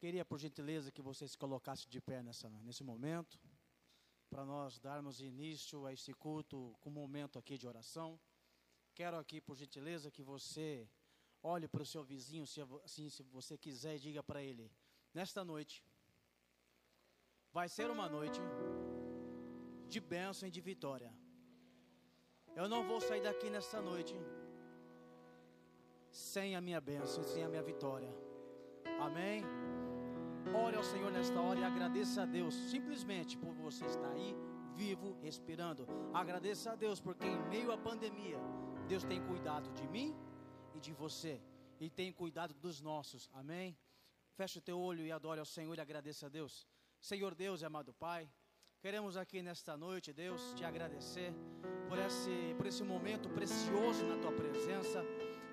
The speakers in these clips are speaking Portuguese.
Queria, por gentileza, que você se colocasse de pé nessa, nesse momento, para nós darmos início a esse culto com um momento aqui de oração. Quero aqui, por gentileza, que você olhe para o seu vizinho, se, assim, se você quiser, e diga para ele: nesta noite, vai ser uma noite de bênção e de vitória. Eu não vou sair daqui nesta noite sem a minha bênção, sem a minha vitória. Amém? Ore ao Senhor nesta hora e agradeça a Deus simplesmente por você estar aí, vivo, respirando. Agradeça a Deus porque em meio à pandemia, Deus tem cuidado de mim e de você e tem cuidado dos nossos. Amém? Feche o teu olho e adore ao Senhor e agradeça a Deus. Senhor Deus e amado Pai, queremos aqui nesta noite, Deus, te agradecer por esse, por esse momento precioso na tua presença.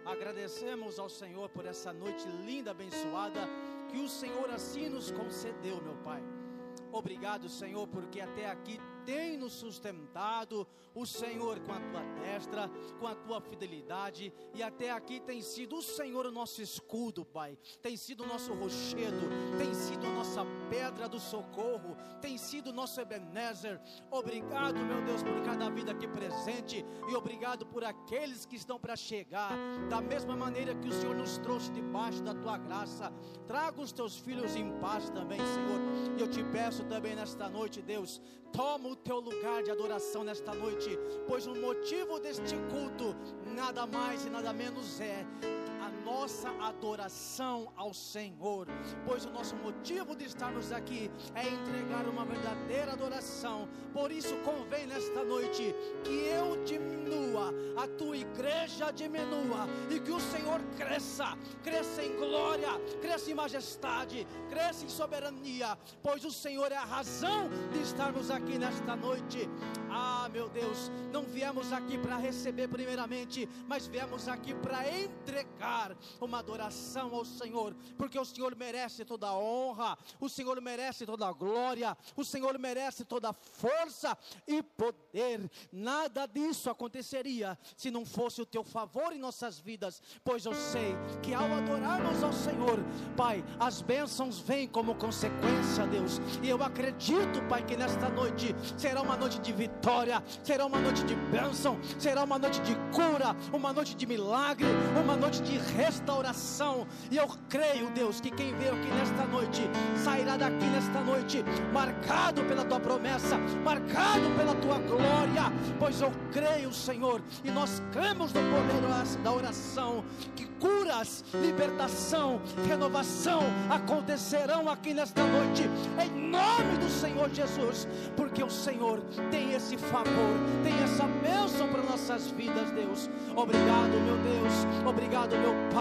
Agradecemos ao Senhor por essa noite linda, abençoada que o Senhor assim nos concedeu, meu Pai. Obrigado, Senhor, porque até aqui tem nos sustentado, o Senhor com a tua destra, com a tua fidelidade, e até aqui tem sido o Senhor o nosso escudo, Pai, tem sido o nosso rochedo, tem sido a nossa pedra do socorro, tem sido o nosso Ebenezer. Obrigado, meu Deus, por cada vida aqui presente, e obrigado por aqueles que estão para chegar, da mesma maneira que o Senhor nos trouxe debaixo da tua graça. Traga os teus filhos em paz também, Senhor, e eu te peço também nesta noite, Deus, toma o teu lugar de adoração nesta noite, pois o motivo deste culto nada mais e nada menos é nossa adoração ao Senhor, pois o nosso motivo de estarmos aqui é entregar uma verdadeira adoração. Por isso convém nesta noite que eu diminua, a tua igreja diminua e que o Senhor cresça, cresça em glória, cresça em majestade, cresça em soberania, pois o Senhor é a razão de estarmos aqui nesta noite. Ah, meu Deus, não viemos aqui para receber primeiramente, mas viemos aqui para entregar uma adoração ao Senhor, porque o Senhor merece toda a honra, o Senhor merece toda a glória, o Senhor merece toda a força e poder. Nada disso aconteceria se não fosse o teu favor em nossas vidas, pois eu sei que ao adorarmos ao Senhor, Pai, as bênçãos vêm como consequência, Deus. E eu acredito, Pai, que nesta noite será uma noite de vitória, será uma noite de bênção, será uma noite de cura, uma noite de milagre, uma noite de restauração. E eu creio, Deus, que quem veio aqui nesta noite sairá daqui nesta noite marcado pela tua promessa, marcado pela tua glória, pois eu creio, Senhor, e nós cremos no poder da oração que curas, libertação, renovação acontecerão aqui nesta noite, em nome do Senhor Jesus, porque o Senhor tem esse favor, tem essa bênção para nossas vidas, Deus. Obrigado, meu Deus, obrigado, meu Pai,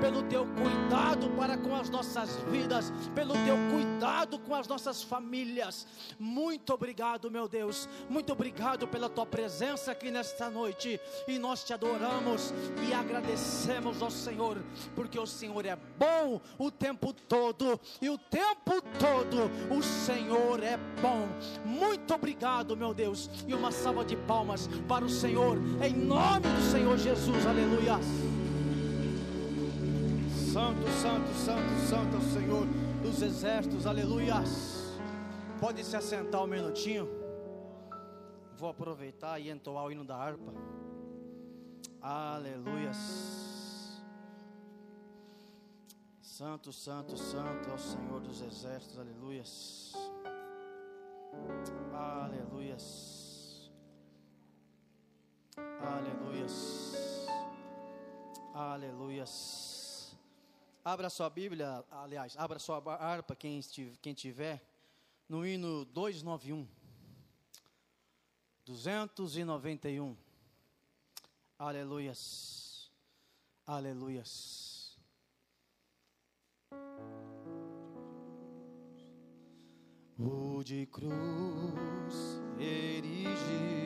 pelo teu cuidado para com as nossas vidas, pelo teu cuidado com as nossas famílias. Muito obrigado, meu Deus, muito obrigado pela tua presença aqui nesta noite, e nós te adoramos e agradecemos ao Senhor, porque o Senhor é bom o tempo todo, e o tempo todo o Senhor é bom. Muito obrigado, meu Deus, e uma salva de palmas para o Senhor, em nome do Senhor Jesus, aleluia. Santo, santo, santo, santo é o Senhor dos exércitos, aleluia. Pode se assentar um minutinho. Vou aproveitar e entoar o hino da harpa. Aleluias. Santo, santo, santo é o Senhor dos exércitos, aleluias. Aleluias. Aleluias. Aleluias. Abra sua Bíblia, aliás, abra sua harpa, quem, quem tiver, no hino 291. 291. Aleluias. Aleluias. O de cruz erigiu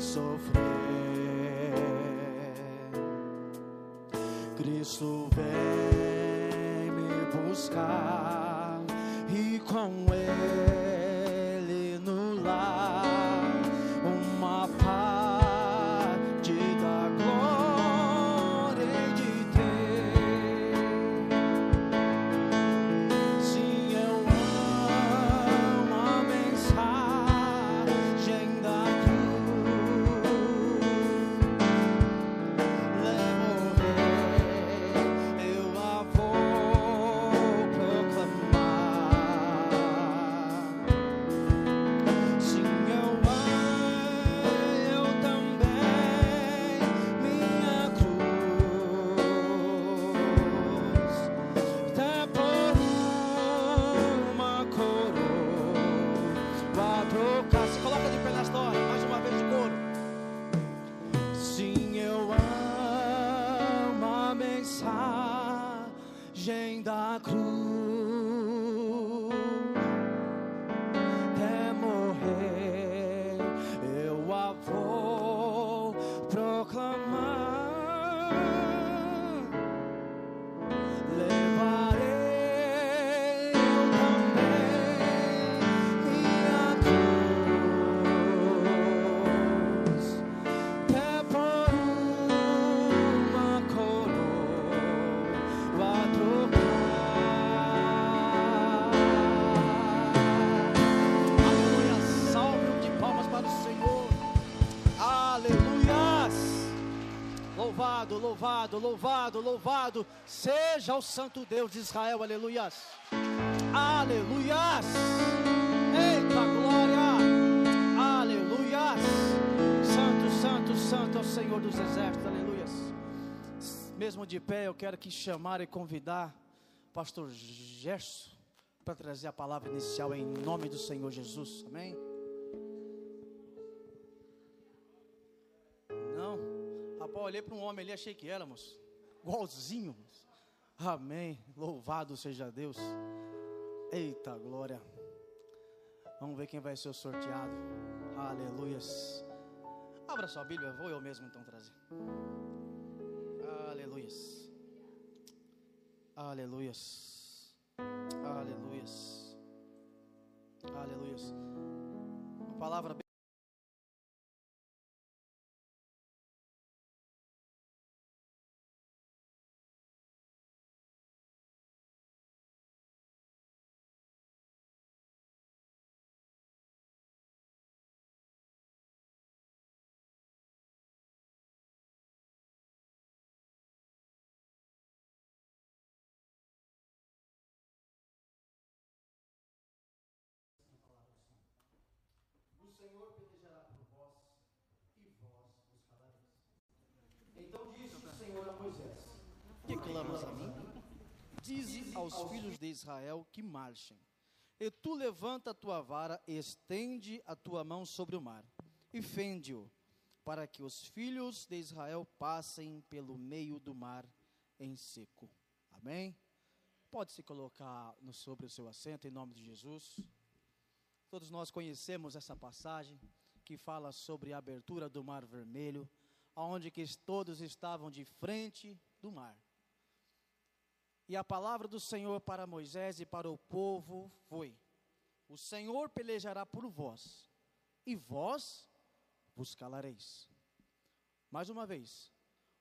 sofrer. Cristo vem me buscar e com Ele Louvado, louvado, louvado, seja o Santo Deus de Israel, aleluias, aleluias, eita glória, aleluias, Santo, Santo, Santo é o Senhor dos exércitos, aleluias. Mesmo de pé, eu quero que chamar e convidar Pastor Gerson para trazer a palavra inicial em nome do Senhor Jesus, amém? Não, rapaz, olhei para um homem ali, achei que éramos igualzinho. moço. Amém. Louvado seja Deus. Eita glória. Vamos ver quem vai ser o sorteado. Aleluias. Abra sua Bíblia, vou eu mesmo então trazer. Aleluias. Aleluias. Aleluias. Aleluias. Uma palavra Senhor pelejará por vós e vós os calareis. Então disse o Senhor a Moisés: Que clamas a mim? Dize aos filhos de Israel que marchem. E tu levanta a tua vara e estende a tua mão sobre o mar, e fende-o, para que os filhos de Israel passem pelo meio do mar em seco. Amém? Pode se colocar no, sobre o seu assento em nome de Jesus. Todos nós conhecemos essa passagem que fala sobre a abertura do Mar Vermelho, onde que todos estavam de frente do mar. E a palavra do Senhor para Moisés e para o povo foi: O Senhor pelejará por vós, e vós vos calareis. Mais uma vez,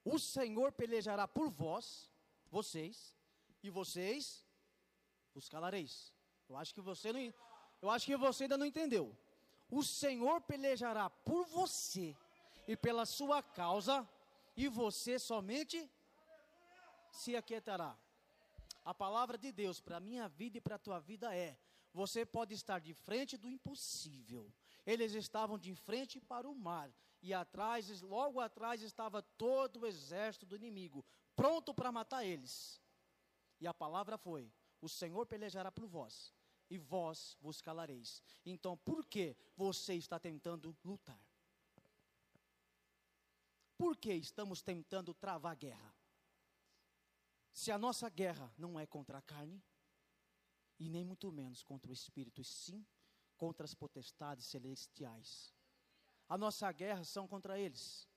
o Senhor pelejará por vós, vocês, e vocês vos calareis. Eu acho que você não eu acho que você ainda não entendeu. O Senhor pelejará por você e pela sua causa, e você somente se aquietará. A palavra de Deus para a minha vida e para a tua vida é: você pode estar de frente do impossível. Eles estavam de frente para o mar, e atrás, logo atrás, estava todo o exército do inimigo, pronto para matar eles. E a palavra foi: o Senhor pelejará por vós e vós vos calareis. Então, por que você está tentando lutar? Por que estamos tentando travar guerra? Se a nossa guerra não é contra a carne, e nem muito menos contra o espírito, e sim contra as potestades celestiais. A nossa guerra são contra eles.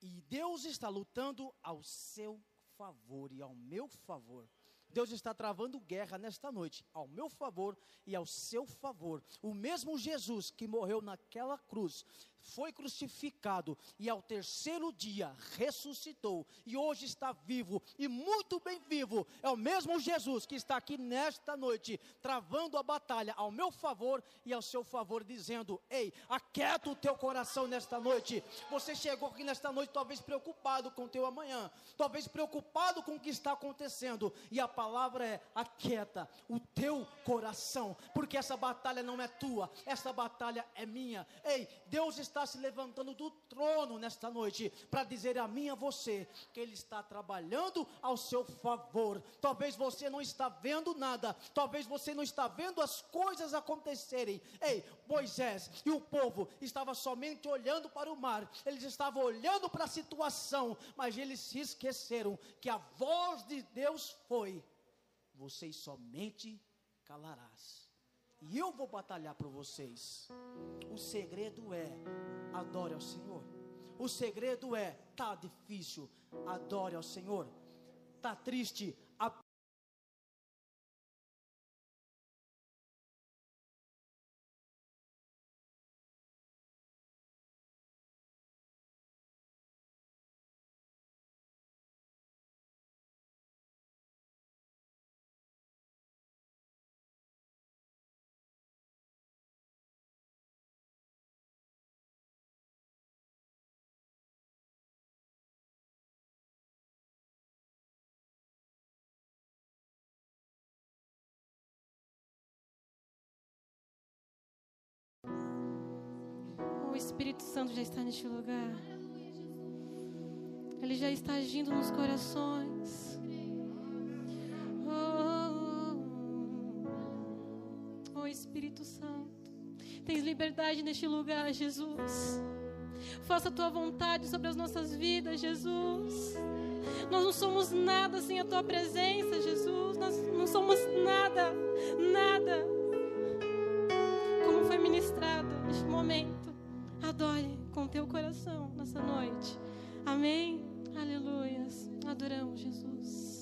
E Deus está lutando ao seu favor e ao meu favor. Deus está travando guerra nesta noite, ao meu favor e ao seu favor. O mesmo Jesus que morreu naquela cruz, foi crucificado e ao terceiro dia ressuscitou e hoje está vivo e muito bem vivo. É o mesmo Jesus que está aqui nesta noite, travando a batalha ao meu favor e ao seu favor, dizendo: Ei, aquieta o teu coração nesta noite. Você chegou aqui nesta noite, talvez preocupado com o teu amanhã, talvez preocupado com o que está acontecendo, e a palavra é: aquieta o teu coração, porque essa batalha não é tua, essa batalha é minha. Ei, Deus está está se levantando do trono nesta noite para dizer a mim e a você que Ele está trabalhando ao seu favor. Talvez você não está vendo nada, talvez você não está vendo as coisas acontecerem. Ei, Moisés e o povo estava somente olhando para o mar, eles estavam olhando para a situação, mas eles se esqueceram que a voz de Deus foi: vocês somente calarás e eu vou batalhar por vocês. O segredo é adore ao Senhor. O segredo é tá difícil, adore ao Senhor. Tá triste, O Espírito Santo já está neste lugar. Ele já está agindo nos corações. Oh, oh, oh Espírito Santo, tens liberdade neste lugar, Jesus. Faça a tua vontade sobre as nossas vidas, Jesus. Nós não somos nada sem a tua presença, Jesus. Nós não somos nada, nada. Como foi ministrado neste momento. Adore com teu coração nessa noite. Amém. Aleluias. Adoramos Jesus.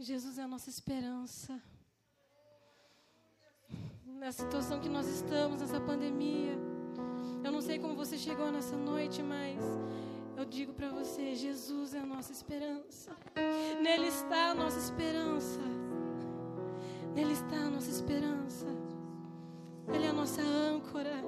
Jesus é a nossa esperança. Na situação que nós estamos, nessa pandemia. Eu não sei como você chegou nessa noite, mas eu digo para você: Jesus é a nossa esperança. Nele está a nossa esperança. Nele está a nossa esperança. Ele é a nossa âncora.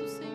Do Senhor,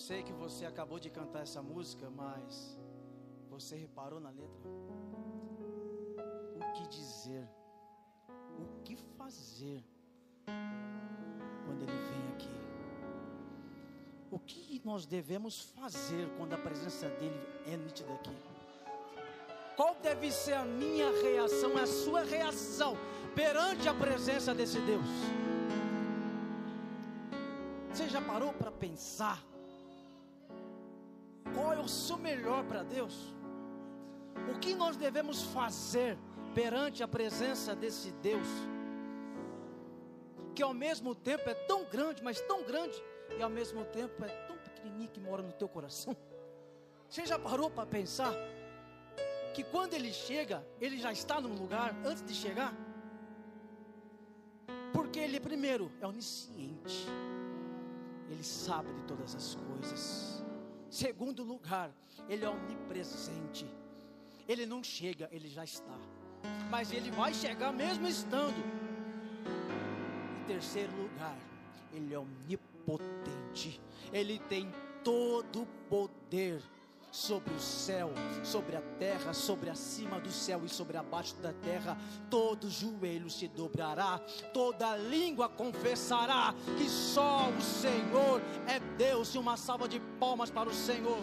sei que você acabou de cantar essa música, mas você reparou na letra? O que dizer? O que fazer quando ele vem aqui? O que nós devemos fazer quando a presença dele é nítida aqui? Qual deve ser a minha reação, a sua reação perante a presença desse Deus? Você já parou para pensar? Qual o seu melhor para Deus? O que nós devemos fazer perante a presença desse Deus? Que ao mesmo tempo é tão grande, mas tão grande, e ao mesmo tempo é tão pequenininho que mora no teu coração. Você já parou para pensar que quando ele chega, ele já está num lugar antes de chegar? Porque ele primeiro é onisciente. Ele sabe de todas as coisas. Segundo lugar, ele é onipresente. Ele não chega, ele já está. Mas ele vai chegar mesmo estando. Em terceiro lugar, ele é onipotente. Ele tem todo o poder sobre o céu, sobre a terra, sobre acima do céu e sobre abaixo da terra, todo joelho se dobrará, toda língua confessará que só o Senhor é Deus. E uma salva de palmas para o Senhor.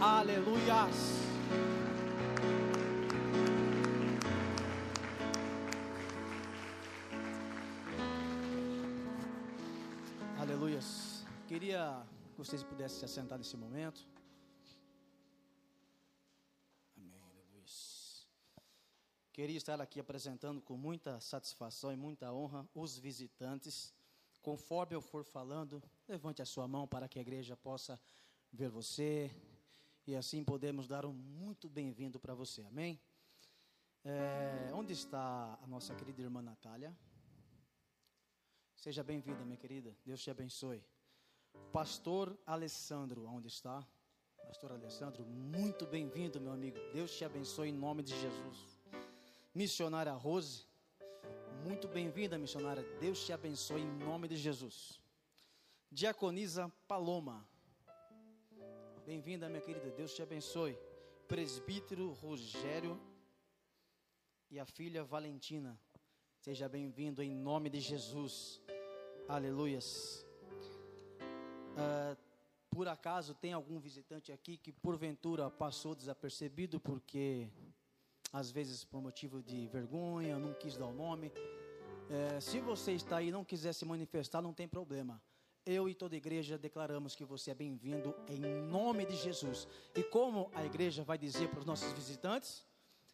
Aleluias. Aleluias. Queria que vocês pudessem se assentar nesse momento. Queria estar aqui apresentando com muita satisfação e muita honra os visitantes. Conforme eu for falando, levante a sua mão para que a igreja possa ver você e assim podemos dar um muito bem-vindo para você. Amém? É, onde está a nossa querida irmã Natália? Seja bem-vinda, minha querida. Deus te abençoe. Pastor Alessandro, onde está? Pastor Alessandro, muito bem-vindo, meu amigo. Deus te abençoe em nome de Jesus missionária Rose. Muito bem-vinda, missionária. Deus te abençoe em nome de Jesus. Diaconisa Paloma. Bem-vinda, minha querida. Deus te abençoe. Presbítero Rogério e a filha Valentina. Seja bem-vindo em nome de Jesus. Aleluias. Uh, por acaso tem algum visitante aqui que porventura passou desapercebido porque às vezes por motivo de vergonha, não quis dar o nome. É, se você está aí e não quiser se manifestar, não tem problema. Eu e toda a igreja declaramos que você é bem-vindo em nome de Jesus. E como a igreja vai dizer para os nossos visitantes?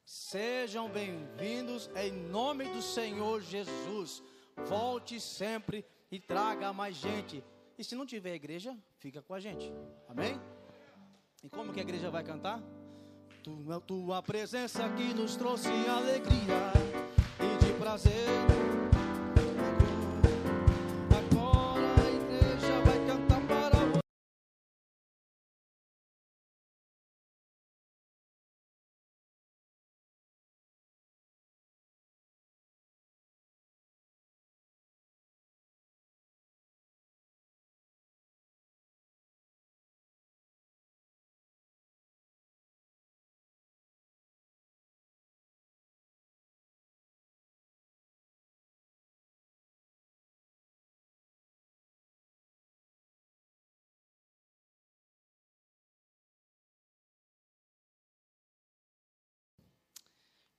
Sejam bem-vindos em nome do Senhor Jesus. Volte sempre e traga mais gente. E se não tiver igreja, fica com a gente. Amém? E como que a igreja vai cantar? Tua, tua presença que nos trouxe alegria e de prazer.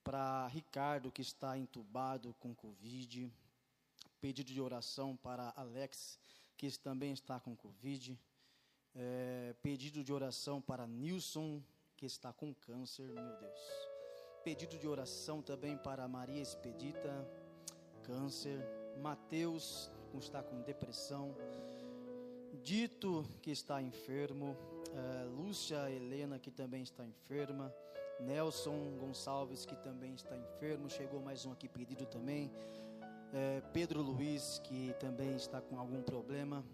Para Ricardo, que está entubado com Covid. Pedido de oração para Alex, que também está com Covid. É, pedido de oração para Nilson, que está com câncer, meu Deus. Pedido de oração também para Maria Expedita, câncer. Mateus, que está com depressão. Dito, que está enfermo. É, Lúcia Helena, que também está enferma. Nelson Gonçalves, que também está enfermo, chegou mais um aqui pedido também. É, Pedro Luiz, que também está com algum problema.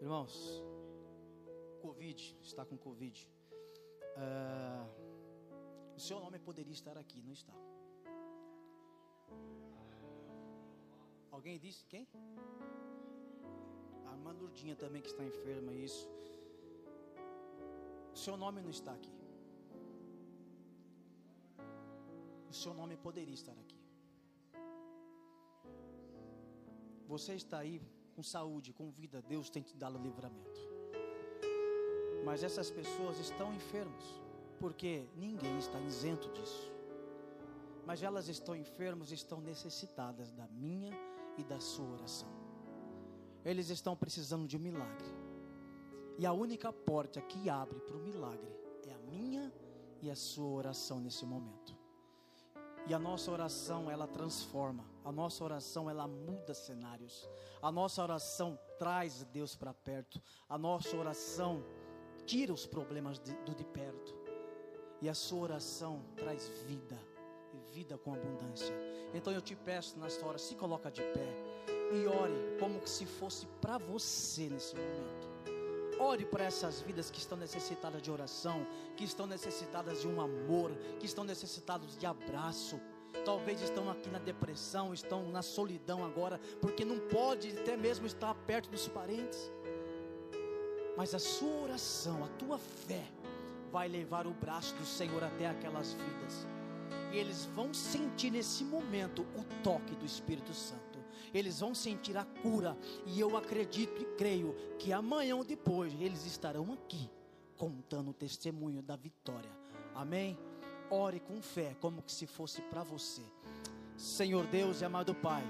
Irmãos, Covid, está com Covid. É, o seu nome poderia estar aqui, não está. Alguém disse quem? irmã Lurdinha também que está enferma, isso. O seu nome não está aqui. O seu nome poderia estar aqui. Você está aí com saúde, com vida, Deus tem te dado livramento. Mas essas pessoas estão enfermas, porque ninguém está isento disso. Mas elas estão enfermas, estão necessitadas da minha e da sua oração. Eles estão precisando de um milagre. E a única porta que abre para o milagre é a minha e a sua oração nesse momento. E a nossa oração, ela transforma. A nossa oração, ela muda cenários. A nossa oração traz Deus para perto. A nossa oração tira os problemas de, do de perto. E a sua oração traz vida. E vida com abundância. Então eu te peço nesta hora, se coloca de pé. E ore como se fosse para você nesse momento. Ore para essas vidas que estão necessitadas de oração, que estão necessitadas de um amor, que estão necessitadas de abraço. Talvez estão aqui na depressão, estão na solidão agora, porque não pode até mesmo estar perto dos parentes. Mas a sua oração, a tua fé, vai levar o braço do Senhor até aquelas vidas. E eles vão sentir nesse momento o toque do Espírito Santo eles vão sentir a cura, e eu acredito e creio que amanhã ou depois eles estarão aqui contando o testemunho da vitória. Amém? Ore com fé, como que se fosse para você. Senhor Deus e amado Pai,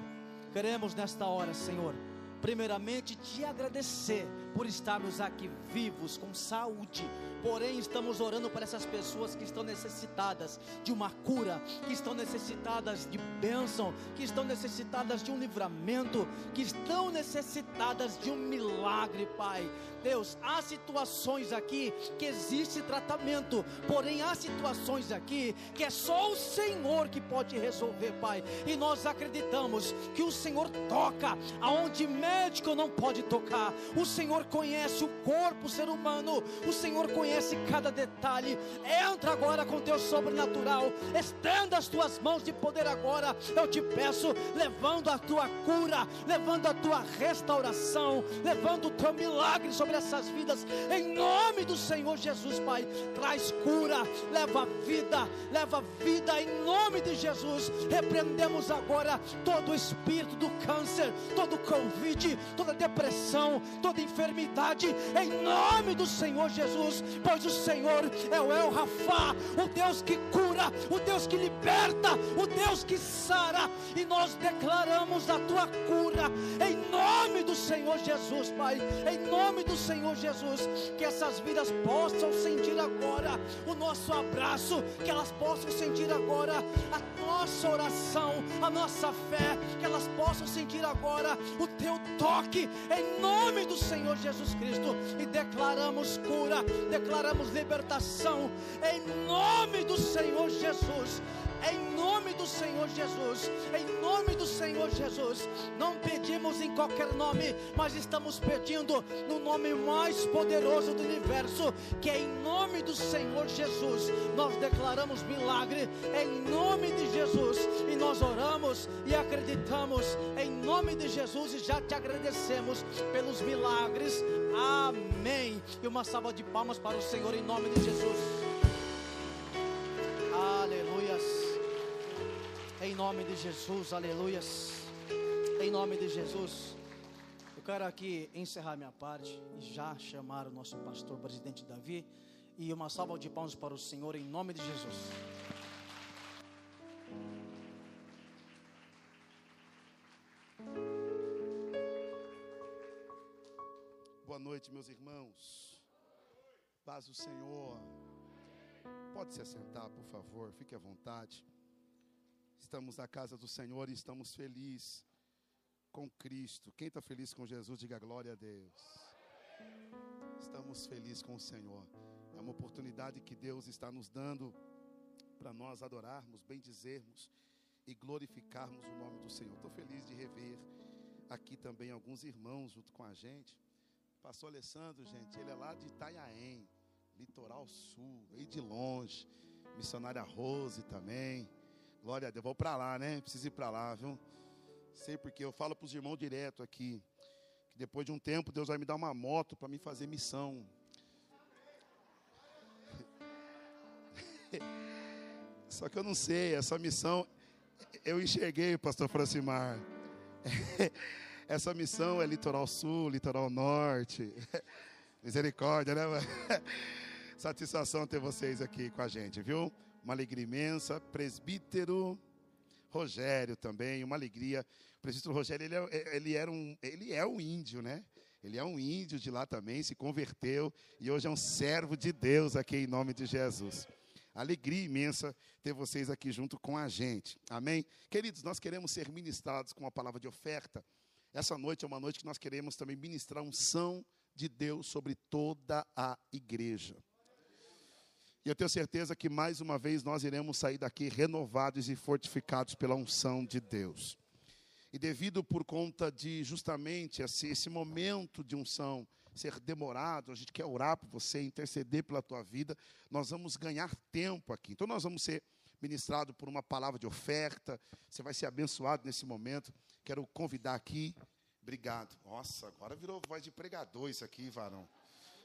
queremos nesta hora, Senhor, primeiramente te agradecer por estarmos aqui vivos, com saúde Porém, estamos orando para essas pessoas que estão necessitadas de uma cura, que estão necessitadas de bênção, que estão necessitadas de um livramento, que estão necessitadas de um milagre, Pai. Deus, há situações aqui que existe tratamento, porém há situações aqui que é só o Senhor que pode resolver, Pai. E nós acreditamos que o Senhor toca aonde médico não pode tocar. O Senhor conhece o corpo o ser humano, o Senhor conhece cada detalhe. Entra agora com teu sobrenatural. Estenda as tuas mãos de poder agora. Eu te peço, levando a tua cura, levando a tua restauração, levando o teu milagre sobre essas vidas. Em nome do Senhor Jesus, Pai, traz cura, leva vida, leva vida em nome de Jesus. Repreendemos agora todo o espírito do câncer, todo o Covid, toda depressão, toda enfermidade, em nome do Senhor Jesus pois o Senhor é o El Rafa, o Deus que cura, o Deus que liberta, o Deus que sara, e nós declaramos a tua cura em nome do Senhor Jesus, Pai, em nome do Senhor Jesus, que essas vidas possam sentir agora o nosso abraço, que elas possam sentir agora a nossa oração, a nossa fé, que elas possam sentir agora o teu toque em nome do Senhor Jesus Cristo e declaramos cura, declaramos libertação em nome do Senhor Jesus. Em nome do Senhor Jesus, em nome do Senhor Jesus, não pedimos em qualquer nome, mas estamos pedindo no nome mais poderoso do universo, que é em nome do Senhor Jesus. Nós declaramos milagre em nome de Jesus e nós oramos e acreditamos em nome de Jesus e já te agradecemos pelos milagres. Amém. E uma salva de palmas para o Senhor em nome de Jesus. Aleluias. Em nome de Jesus, aleluias. Em nome de Jesus. Eu quero aqui encerrar minha parte e já chamar o nosso pastor presidente Davi. E uma salva de palmas para o Senhor em nome de Jesus. Boa noite, meus irmãos. Paz do Senhor. Pode se assentar, por favor, fique à vontade. Estamos na casa do Senhor e estamos felizes com Cristo. Quem está feliz com Jesus, diga glória a Deus. Estamos felizes com o Senhor. É uma oportunidade que Deus está nos dando para nós adorarmos, bendizermos e glorificarmos o nome do Senhor. Estou feliz de rever aqui também alguns irmãos junto com a gente. Pastor Alessandro, gente, ele é lá de Itanhaém, litoral sul, veio de longe. Missionária Rose também. Glória a Deus, vou para lá, né? Preciso ir para lá, viu? Sei porque eu falo para os irmãos direto aqui. Que Depois de um tempo, Deus vai me dar uma moto para me fazer missão. Só que eu não sei, essa missão eu enxerguei, pastor Francimar. Essa missão é litoral sul, litoral norte. Misericórdia, né? Satisfação ter vocês aqui com a gente, viu? Uma alegria imensa. Presbítero Rogério também, uma alegria. O presbítero Rogério, ele, é, ele, era um, ele é um índio, né? Ele é um índio de lá também, se converteu e hoje é um servo de Deus aqui em nome de Jesus. Alegria imensa ter vocês aqui junto com a gente. Amém? Queridos, nós queremos ser ministrados com uma palavra de oferta. Essa noite é uma noite que nós queremos também ministrar unção de Deus sobre toda a igreja. E eu tenho certeza que mais uma vez nós iremos sair daqui renovados e fortificados pela unção de Deus. E devido por conta de justamente esse, esse momento de unção ser demorado, a gente quer orar por você, interceder pela tua vida, nós vamos ganhar tempo aqui. Então nós vamos ser ministrados por uma palavra de oferta, você vai ser abençoado nesse momento. Quero convidar aqui, obrigado. Nossa, agora virou voz de pregador isso aqui, varão.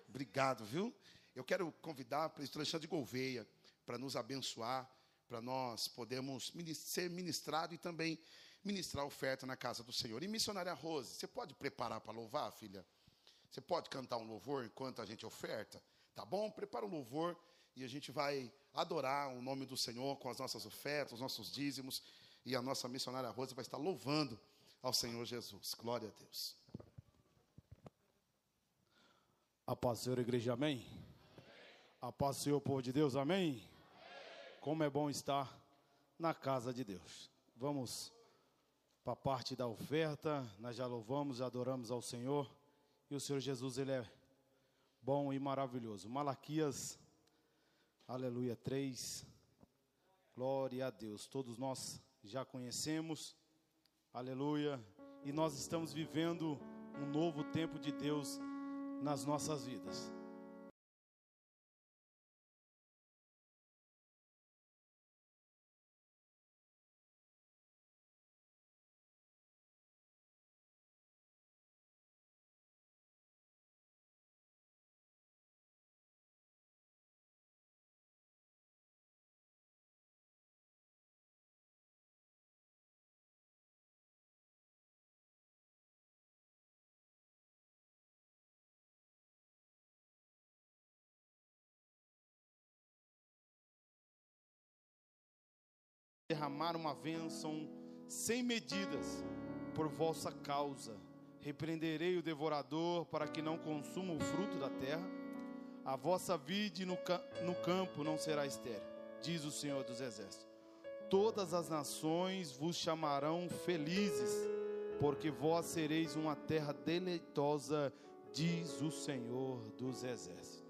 Obrigado, viu? Eu quero convidar o presidente Alexandre Gouveia para nos abençoar, para nós podermos ser ministrados e também ministrar oferta na casa do Senhor. E missionária Rose, você pode preparar para louvar, filha? Você pode cantar um louvor enquanto a gente oferta? Tá bom? Prepara um louvor e a gente vai adorar o nome do Senhor com as nossas ofertas, os nossos dízimos. E a nossa missionária Rosa vai estar louvando ao Senhor Jesus. Glória a Deus. A paz do Senhor, igreja, amém? A paz do Senhor, povo de Deus, amém? Como é bom estar na casa de Deus. Vamos para a parte da oferta, nós já louvamos, e adoramos ao Senhor. E o Senhor Jesus, Ele é bom e maravilhoso. Malaquias, aleluia, 3. Glória a Deus. Todos nós já conhecemos, aleluia. E nós estamos vivendo um novo tempo de Deus nas nossas vidas. Derramar uma bênção sem medidas por vossa causa. Repreenderei o devorador para que não consuma o fruto da terra. A vossa vide no, no campo não será estéril, diz o Senhor dos Exércitos. Todas as nações vos chamarão felizes, porque vós sereis uma terra deleitosa, diz o Senhor dos Exércitos.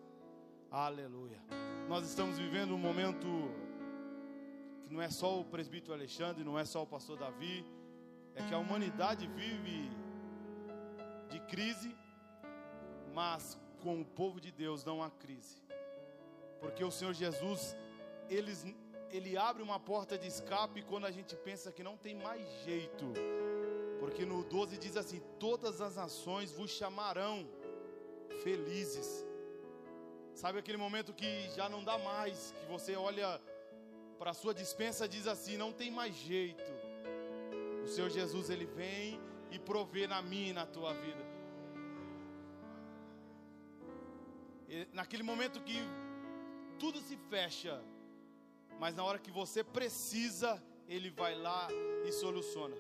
Aleluia. Nós estamos vivendo um momento não é só o presbítero Alexandre, não é só o pastor Davi, é que a humanidade vive de crise, mas com o povo de Deus não há crise. Porque o Senhor Jesus, ele, ele abre uma porta de escape quando a gente pensa que não tem mais jeito. Porque no 12 diz assim: Todas as nações vos chamarão felizes. Sabe aquele momento que já não dá mais, que você olha para a sua dispensa diz assim: não tem mais jeito. O Senhor Jesus ele vem e provê na minha e na tua vida. E naquele momento que tudo se fecha, mas na hora que você precisa, ele vai lá e soluciona.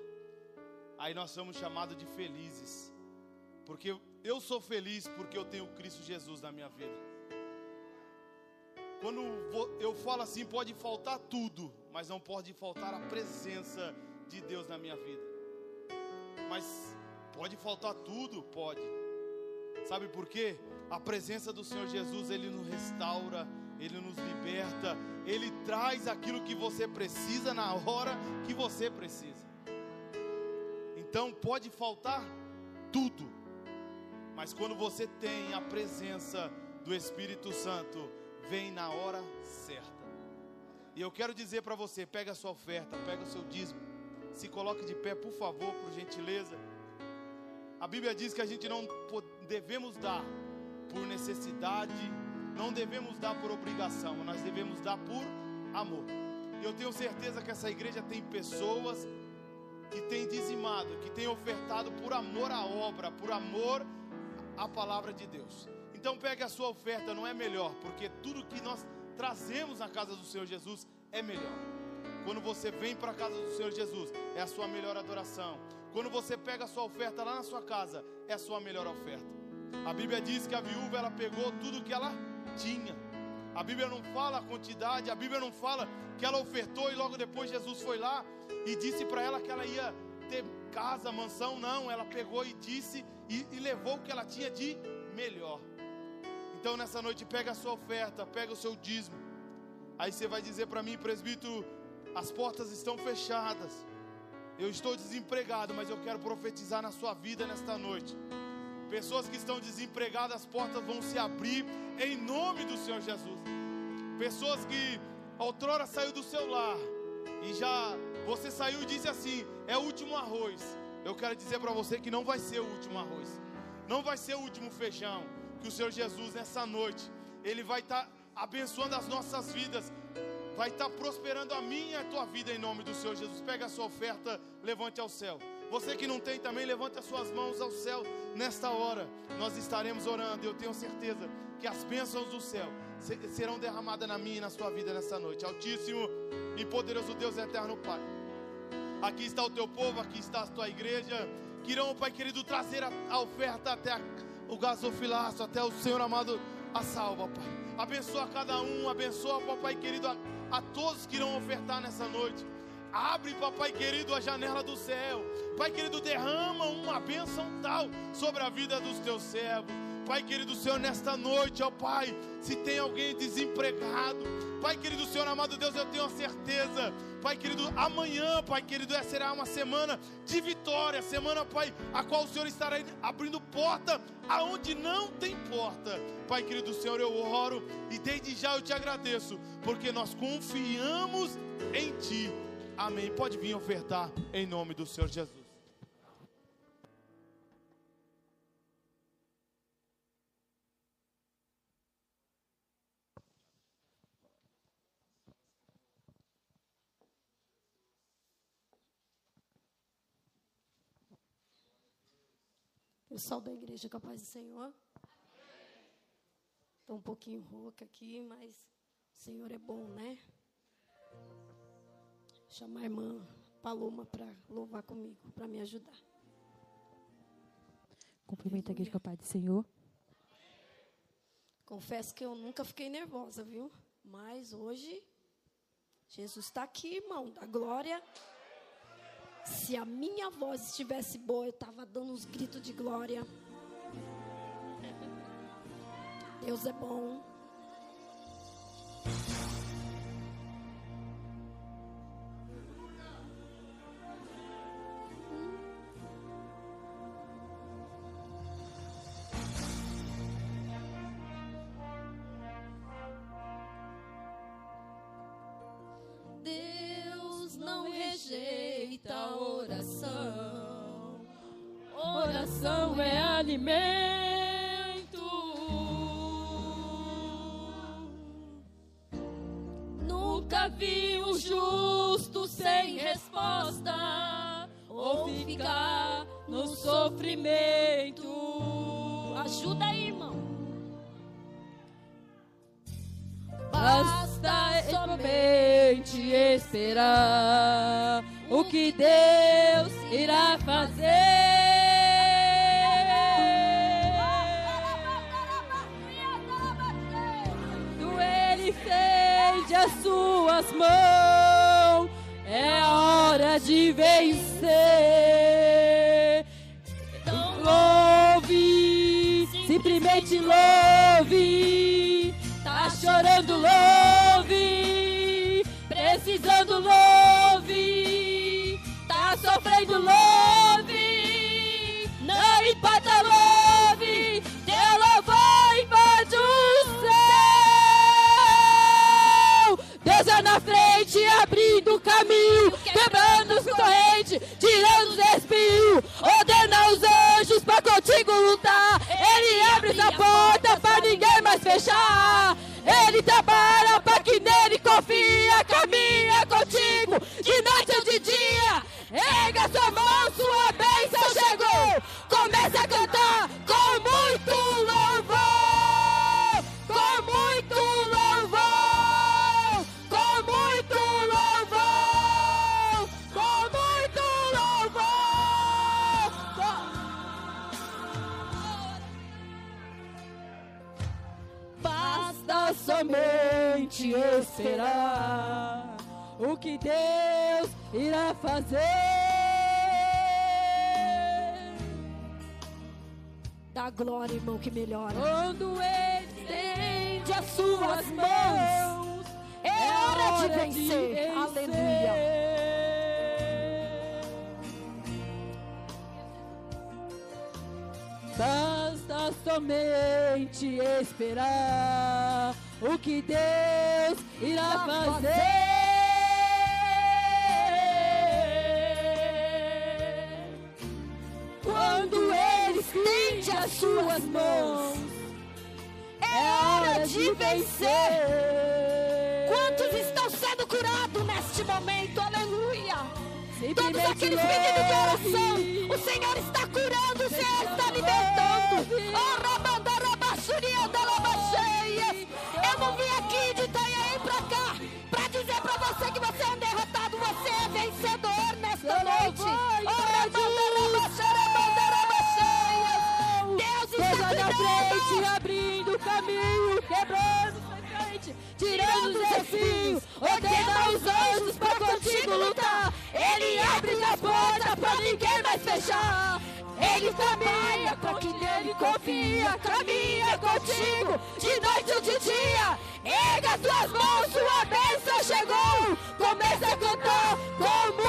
Aí nós somos chamados de felizes, porque eu sou feliz porque eu tenho Cristo Jesus na minha vida. Quando eu falo assim, pode faltar tudo, mas não pode faltar a presença de Deus na minha vida. Mas pode faltar tudo? Pode. Sabe por quê? A presença do Senhor Jesus, Ele nos restaura, Ele nos liberta, Ele traz aquilo que você precisa na hora que você precisa. Então pode faltar tudo, mas quando você tem a presença do Espírito Santo, vem na hora certa. E eu quero dizer para você: pega a sua oferta, pega o seu dízimo, se coloque de pé, por favor, por gentileza. A Bíblia diz que a gente não devemos dar por necessidade, não devemos dar por obrigação, nós devemos dar por amor. Eu tenho certeza que essa igreja tem pessoas que têm dizimado, que têm ofertado por amor à obra, por amor à palavra de Deus. Então pegue a sua oferta, não é melhor, porque tudo que nós trazemos na casa do Senhor Jesus é melhor. Quando você vem para a casa do Senhor Jesus, é a sua melhor adoração. Quando você pega a sua oferta lá na sua casa, é a sua melhor oferta. A Bíblia diz que a viúva ela pegou tudo que ela tinha. A Bíblia não fala a quantidade, a Bíblia não fala que ela ofertou e logo depois Jesus foi lá e disse para ela que ela ia ter casa, mansão. Não, ela pegou e disse e, e levou o que ela tinha de melhor. Então nessa noite pega a sua oferta, pega o seu dízimo. Aí você vai dizer para mim, presbítero, as portas estão fechadas. Eu estou desempregado, mas eu quero profetizar na sua vida nesta noite. Pessoas que estão desempregadas, as portas vão se abrir em nome do Senhor Jesus. Pessoas que outrora saiu do seu lar e já você saiu e disse assim: é o último arroz. Eu quero dizer para você que não vai ser o último arroz, não vai ser o último feijão. Que o Senhor Jesus nessa noite ele vai estar tá abençoando as nossas vidas, vai estar tá prosperando a minha e a tua vida em nome do Senhor Jesus. Pega a sua oferta, levante ao céu. Você que não tem também, levante as suas mãos ao céu nesta hora. Nós estaremos orando. Eu tenho certeza que as bênçãos do céu serão derramadas na minha e na sua vida nessa noite. Altíssimo e poderoso Deus eterno Pai. Aqui está o teu povo, aqui está a tua igreja. Que irão, Pai querido, trazer a, oferta até a, o gasofilaço, até o Senhor amado, a salva, Pai. Abençoa cada um, abençoa, Pai querido, a, a todos que irão ofertar nessa noite. Abre, papai querido, a janela do céu. Pai querido, derrama uma bênção tal sobre a vida dos teus servos. Pai querido Senhor, nesta noite, ó Pai, se tem alguém desempregado, Pai querido Senhor, amado Deus, eu tenho a certeza, Pai querido, amanhã, Pai querido, essa será uma semana de vitória, semana, Pai, a qual o Senhor estará abrindo porta aonde não tem porta. Pai querido Senhor, eu oro e desde já eu te agradeço, porque nós confiamos em Ti. Amém. Pode vir ofertar em nome do Senhor Jesus. Pessoal da igreja com a paz do Senhor. Estou um pouquinho rouca aqui, mas o Senhor é bom, né? chamar a irmã Paloma para louvar comigo, para me ajudar. Cumprimento a igreja com a paz do Senhor. Confesso que eu nunca fiquei nervosa, viu? Mas hoje, Jesus está aqui, irmão, da glória. Se a minha voz estivesse boa, eu estava dando uns gritos de glória. Deus é bom. te abrindo o caminho, quebrando as correntes, tirando os espinhos, ordenando os anjos para contigo lutar. Ele abre essa porta para ninguém mais fechar. Ele trabalha para que nele confia, caminha contigo de noite ou de dia. Erga sua mão, sua bênção chegou. Somente esperar o que Deus irá fazer. Dá glória, irmão, que melhora. Quando Ele estende as suas mãos, É hora de vencer. Aleluia. Basta somente esperar o que Deus irá fazer. Quando Ele estende as suas mãos, é hora de vencer. Quantos estão sendo curados neste momento? Aleluia. Todos aqueles pedidos de oração, o Senhor está curando, o Senhor está libertando. Oh, não vim aqui de Itanhaém pra cá pra dizer pra você que você é um derrotado, você é vencedor nesta noite. Oh. Deus está na frente, abrindo caminho, quebrando serpente, tirando os desafios, ordena os anjos pra contigo lutar. Ele abre as portas pra ninguém mais fechar. Ele trabalha pra quem nele confia, caminha contigo, de noite ou de dia. Erga suas mãos, sua bênção chegou. Comece a cantar com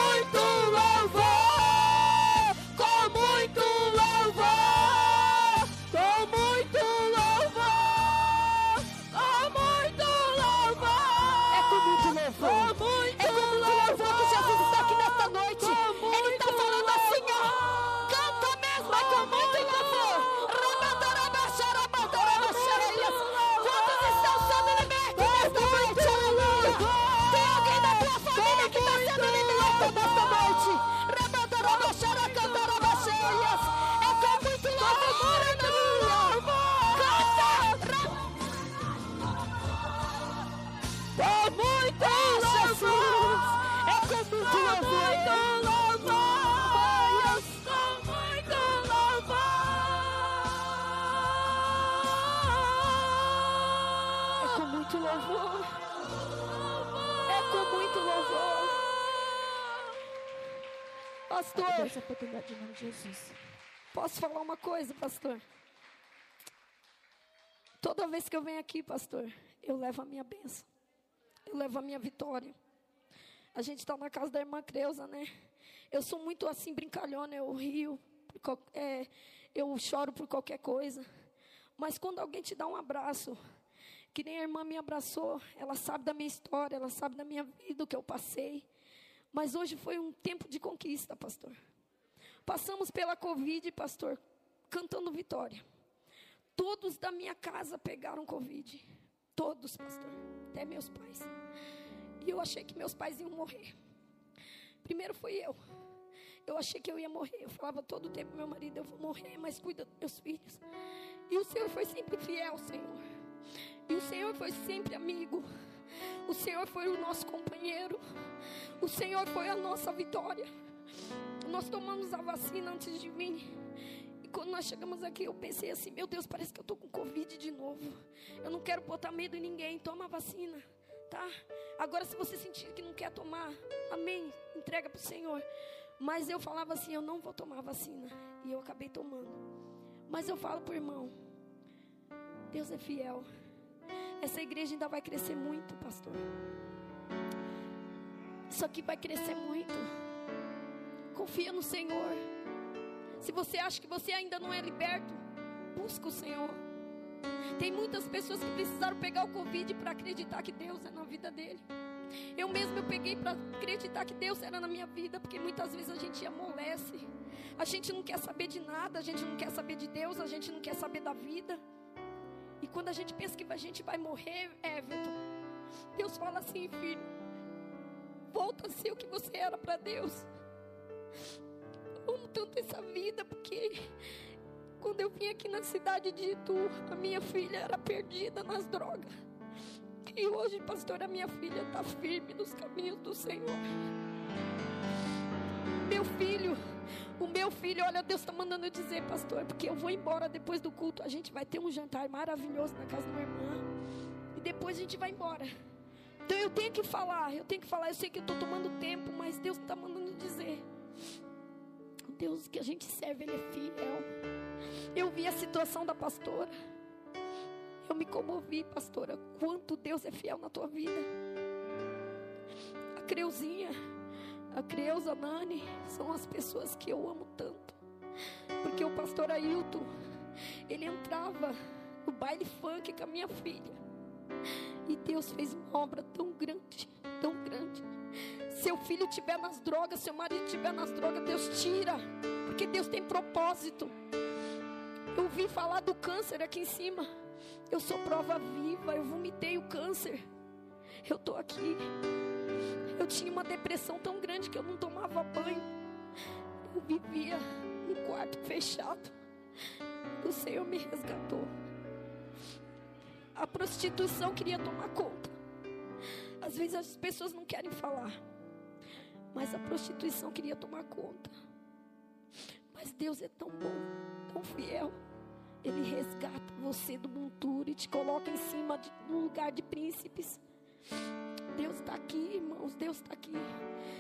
Pastor, Essa oportunidade em nome de Jesus. posso falar uma coisa, pastor? Toda vez que eu venho aqui, pastor, eu levo a minha bênção. Eu levo a minha vitória. A gente está na casa da irmã Creuza, né? Eu sou muito assim, brincalhona, eu rio, é, eu choro por qualquer coisa. Mas quando alguém te dá um abraço, que nem a irmã me abraçou, ela sabe da minha história, ela sabe da minha vida, o que eu passei. Mas hoje foi um tempo de conquista, pastor. Passamos pela Covid, pastor, cantando vitória. Todos da minha casa pegaram Covid. Todos, pastor. Até meus pais. E eu achei que meus pais iam morrer. Primeiro foi eu. Eu achei que eu ia morrer. Eu falava todo tempo, meu marido, eu vou morrer, mas cuida dos meus filhos. E o Senhor foi sempre fiel, Senhor. E o Senhor foi sempre amigo. O Senhor foi o nosso companheiro. O Senhor foi a nossa vitória. Nós tomamos a vacina antes de vir. E quando nós chegamos aqui, eu pensei assim: meu Deus, parece que eu estou com Covid de novo. Eu não quero botar medo em ninguém. Toma a vacina, tá? Agora, se você sentir que não quer tomar, amém. Entrega para o Senhor. Mas eu falava assim: eu não vou tomar a vacina. E eu acabei tomando. Mas eu falo para o irmão: Deus é fiel. Essa igreja ainda vai crescer muito, pastor. Isso aqui vai crescer muito. Confia no Senhor. Se você acha que você ainda não é liberto, busca o Senhor. Tem muitas pessoas que precisaram pegar o Covid para acreditar que Deus é na vida dele. Eu mesmo eu peguei para acreditar que Deus era na minha vida, porque muitas vezes a gente amolece. A gente não quer saber de nada, a gente não quer saber de Deus, a gente não quer saber da vida. E quando a gente pensa que a gente vai morrer, Everton, Deus fala assim, filho, volta a ser o que você era para Deus. Eu amo tanto essa vida, porque quando eu vim aqui na cidade de Itu, a minha filha era perdida nas drogas. E hoje, pastor, a minha filha está firme nos caminhos do Senhor. Meu filho, o meu filho, olha, Deus está mandando eu dizer, pastor, porque eu vou embora depois do culto. A gente vai ter um jantar maravilhoso na casa da minha irmã. E depois a gente vai embora. Então eu tenho que falar, eu tenho que falar. Eu sei que eu estou tomando tempo, mas Deus está mandando dizer. O Deus que a gente serve, Ele é fiel. Eu vi a situação da pastora. Eu me comovi, pastora. Quanto Deus é fiel na tua vida. A Creuzinha, a Creuza Nani, são as pessoas que eu amo tanto. Porque o pastor Ailton, ele entrava no baile funk com a minha filha. E Deus fez uma obra tão grande, tão grande. Seu filho estiver nas drogas, seu marido estiver nas drogas, Deus tira. Porque Deus tem propósito. Eu vi falar do câncer aqui em cima. Eu sou prova viva, eu vomitei o câncer. Eu estou aqui. Eu tinha uma depressão tão grande que eu não tomava banho. Eu vivia no quarto fechado. O Senhor me resgatou. A prostituição queria tomar conta. Às vezes as pessoas não querem falar. Mas a prostituição queria tomar conta. Mas Deus é tão bom, tão fiel. Ele resgata você do monturo e te coloca em cima de um lugar de príncipes. Deus está aqui, irmãos. Deus está aqui.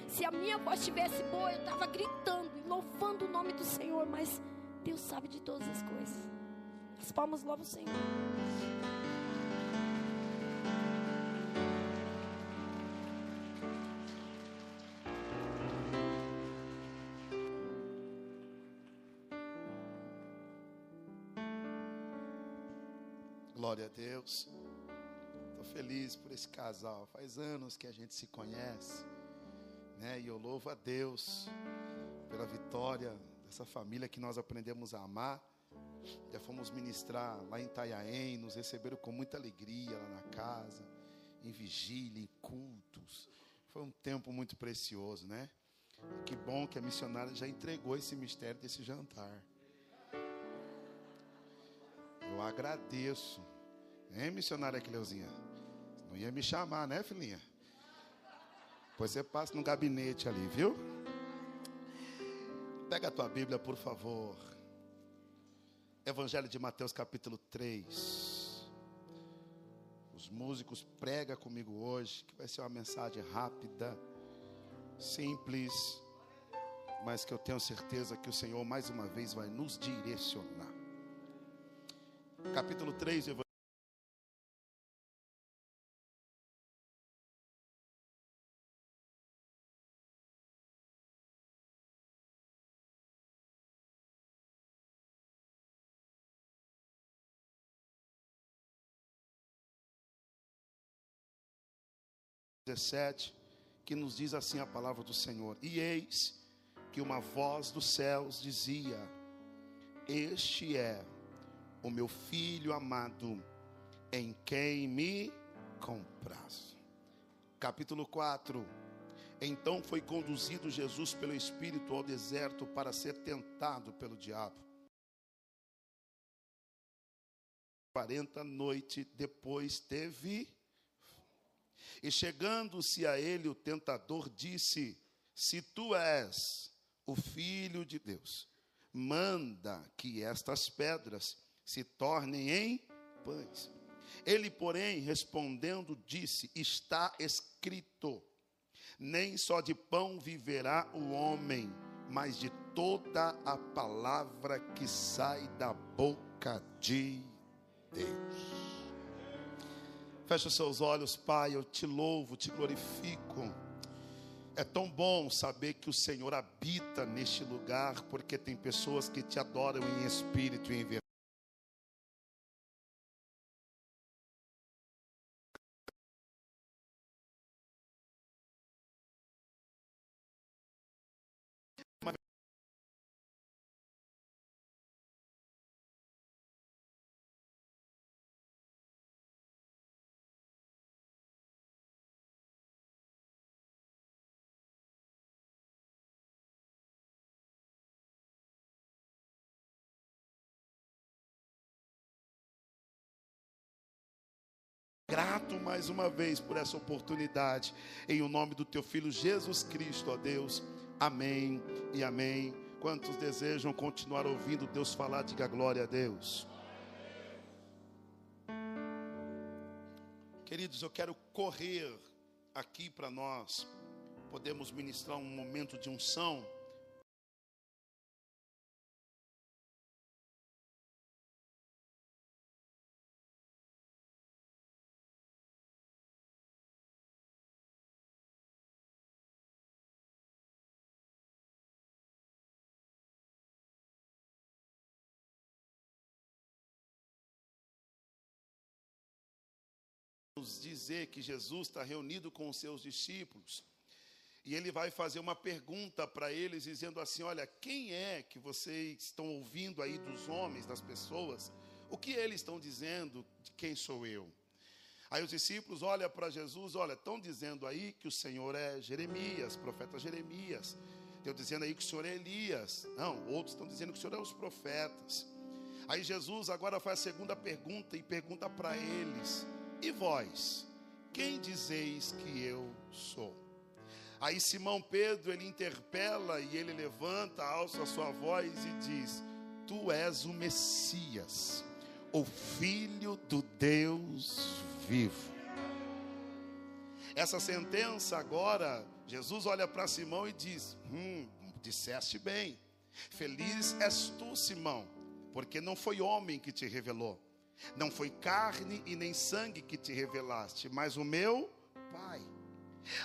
Se a minha voz estivesse boa, eu estava gritando e louvando o nome do Senhor. Mas Deus sabe de todas as coisas. As palmas louvam o Senhor. Glória a Deus. Feliz por esse casal. Faz anos que a gente se conhece, né? E eu louvo a Deus pela vitória dessa família que nós aprendemos a amar. Já fomos ministrar lá em Itanhaém, nos receberam com muita alegria lá na casa, em vigília, em cultos. Foi um tempo muito precioso, né? Que bom que a missionária já entregou esse mistério desse jantar. Eu agradeço. Hein, missionária Cleuzinha? Não ia me chamar, né, filhinha? Pois você passa no gabinete ali, viu? Pega a tua Bíblia, por favor. Evangelho de Mateus, capítulo 3. Os músicos prega comigo hoje, que vai ser uma mensagem rápida, simples, mas que eu tenho certeza que o Senhor mais uma vez vai nos direcionar. Capítulo 3, Evangelho dezessete, que nos diz assim a palavra do Senhor: E eis que uma voz dos céus dizia: Este é o meu filho amado, em quem me compraz. Capítulo 4. Então foi conduzido Jesus pelo Espírito ao deserto para ser tentado pelo diabo. 40 noites depois teve. E chegando-se a ele, o tentador disse: Se tu és o filho de Deus, manda que estas pedras se tornem em pães. Ele, porém, respondendo, disse: Está escrito: Nem só de pão viverá o homem, mas de toda a palavra que sai da boca de Deus. Feche os seus olhos, Pai, eu te louvo, te glorifico. É tão bom saber que o Senhor habita neste lugar, porque tem pessoas que te adoram em espírito e em verdade. Mais uma vez por essa oportunidade. Em o nome do teu filho Jesus Cristo, ó Deus. Amém e amém. Quantos desejam continuar ouvindo Deus falar, diga glória a Deus. Queridos, eu quero correr aqui para nós. Podemos ministrar um momento de unção. Dizer que Jesus está reunido com os seus discípulos. E ele vai fazer uma pergunta para eles, dizendo assim: Olha, quem é que vocês estão ouvindo aí dos homens, das pessoas? O que eles estão dizendo de quem sou eu? Aí os discípulos olham para Jesus: Olha, estão dizendo aí que o Senhor é Jeremias, profeta Jeremias. Estão dizendo aí que o Senhor é Elias. Não, outros estão dizendo que o Senhor é os profetas. Aí Jesus agora faz a segunda pergunta e pergunta para eles: e vós, quem dizeis que eu sou? Aí Simão Pedro ele interpela e ele levanta, alça a sua voz e diz: Tu és o Messias, o Filho do Deus vivo. Essa sentença agora, Jesus olha para Simão e diz: Hum, disseste bem. Feliz és tu, Simão, porque não foi homem que te revelou, não foi carne e nem sangue que te revelaste, mas o meu Pai.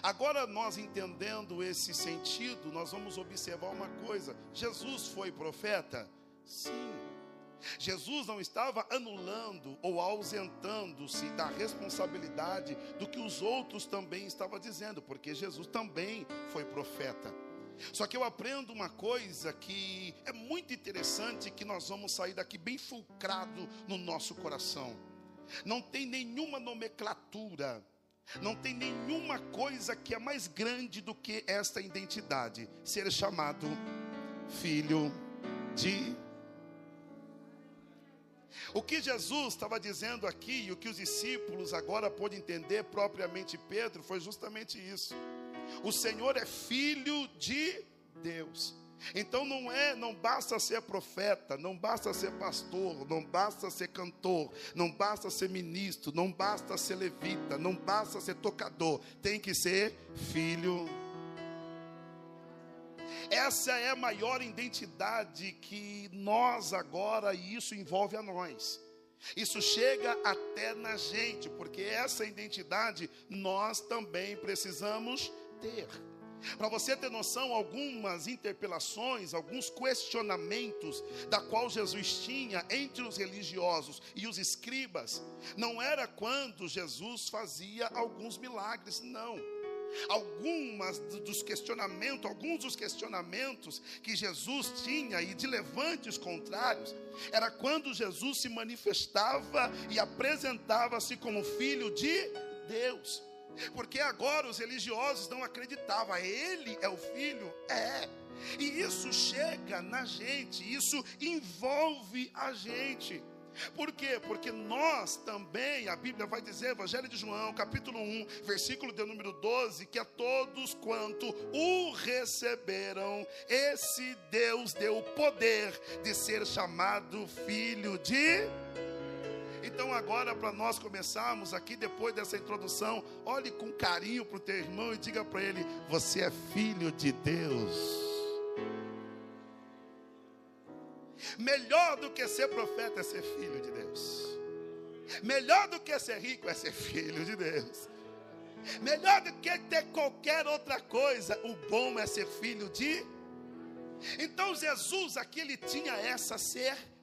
Agora, nós entendendo esse sentido, nós vamos observar uma coisa: Jesus foi profeta? Sim. Jesus não estava anulando ou ausentando-se da responsabilidade do que os outros também estavam dizendo, porque Jesus também foi profeta. Só que eu aprendo uma coisa que é muito interessante que nós vamos sair daqui bem fulcrado no nosso coração. Não tem nenhuma nomenclatura, não tem nenhuma coisa que é mais grande do que esta identidade, ser chamado filho de o que Jesus estava dizendo aqui e o que os discípulos agora podem entender propriamente Pedro foi justamente isso. O Senhor é filho de Deus. Então não é, não basta ser profeta, não basta ser pastor, não basta ser cantor, não basta ser ministro, não basta ser levita, não basta ser tocador, tem que ser filho. Essa é a maior identidade que nós agora, e isso envolve a nós. Isso chega até na gente, porque essa identidade nós também precisamos ter. Para você ter noção, algumas interpelações, alguns questionamentos da qual Jesus tinha entre os religiosos e os escribas, não era quando Jesus fazia alguns milagres, não. Algumas dos questionamentos, alguns dos questionamentos que Jesus tinha e de levantes contrários, era quando Jesus se manifestava e apresentava-se como filho de Deus. Porque agora os religiosos não acreditavam, ele é o filho? É. E isso chega na gente, isso envolve a gente. Por quê? Porque nós também, a Bíblia vai dizer, Evangelho de João, capítulo 1, versículo de número 12, que a todos quanto o receberam, esse Deus deu o poder de ser chamado filho de então, agora, para nós começarmos aqui, depois dessa introdução, olhe com carinho para o teu irmão e diga para ele: Você é filho de Deus. Melhor do que ser profeta é ser filho de Deus. Melhor do que ser rico é ser filho de Deus. Melhor do que ter qualquer outra coisa, o bom é ser filho de. Então Jesus aqui ele tinha essa certeza.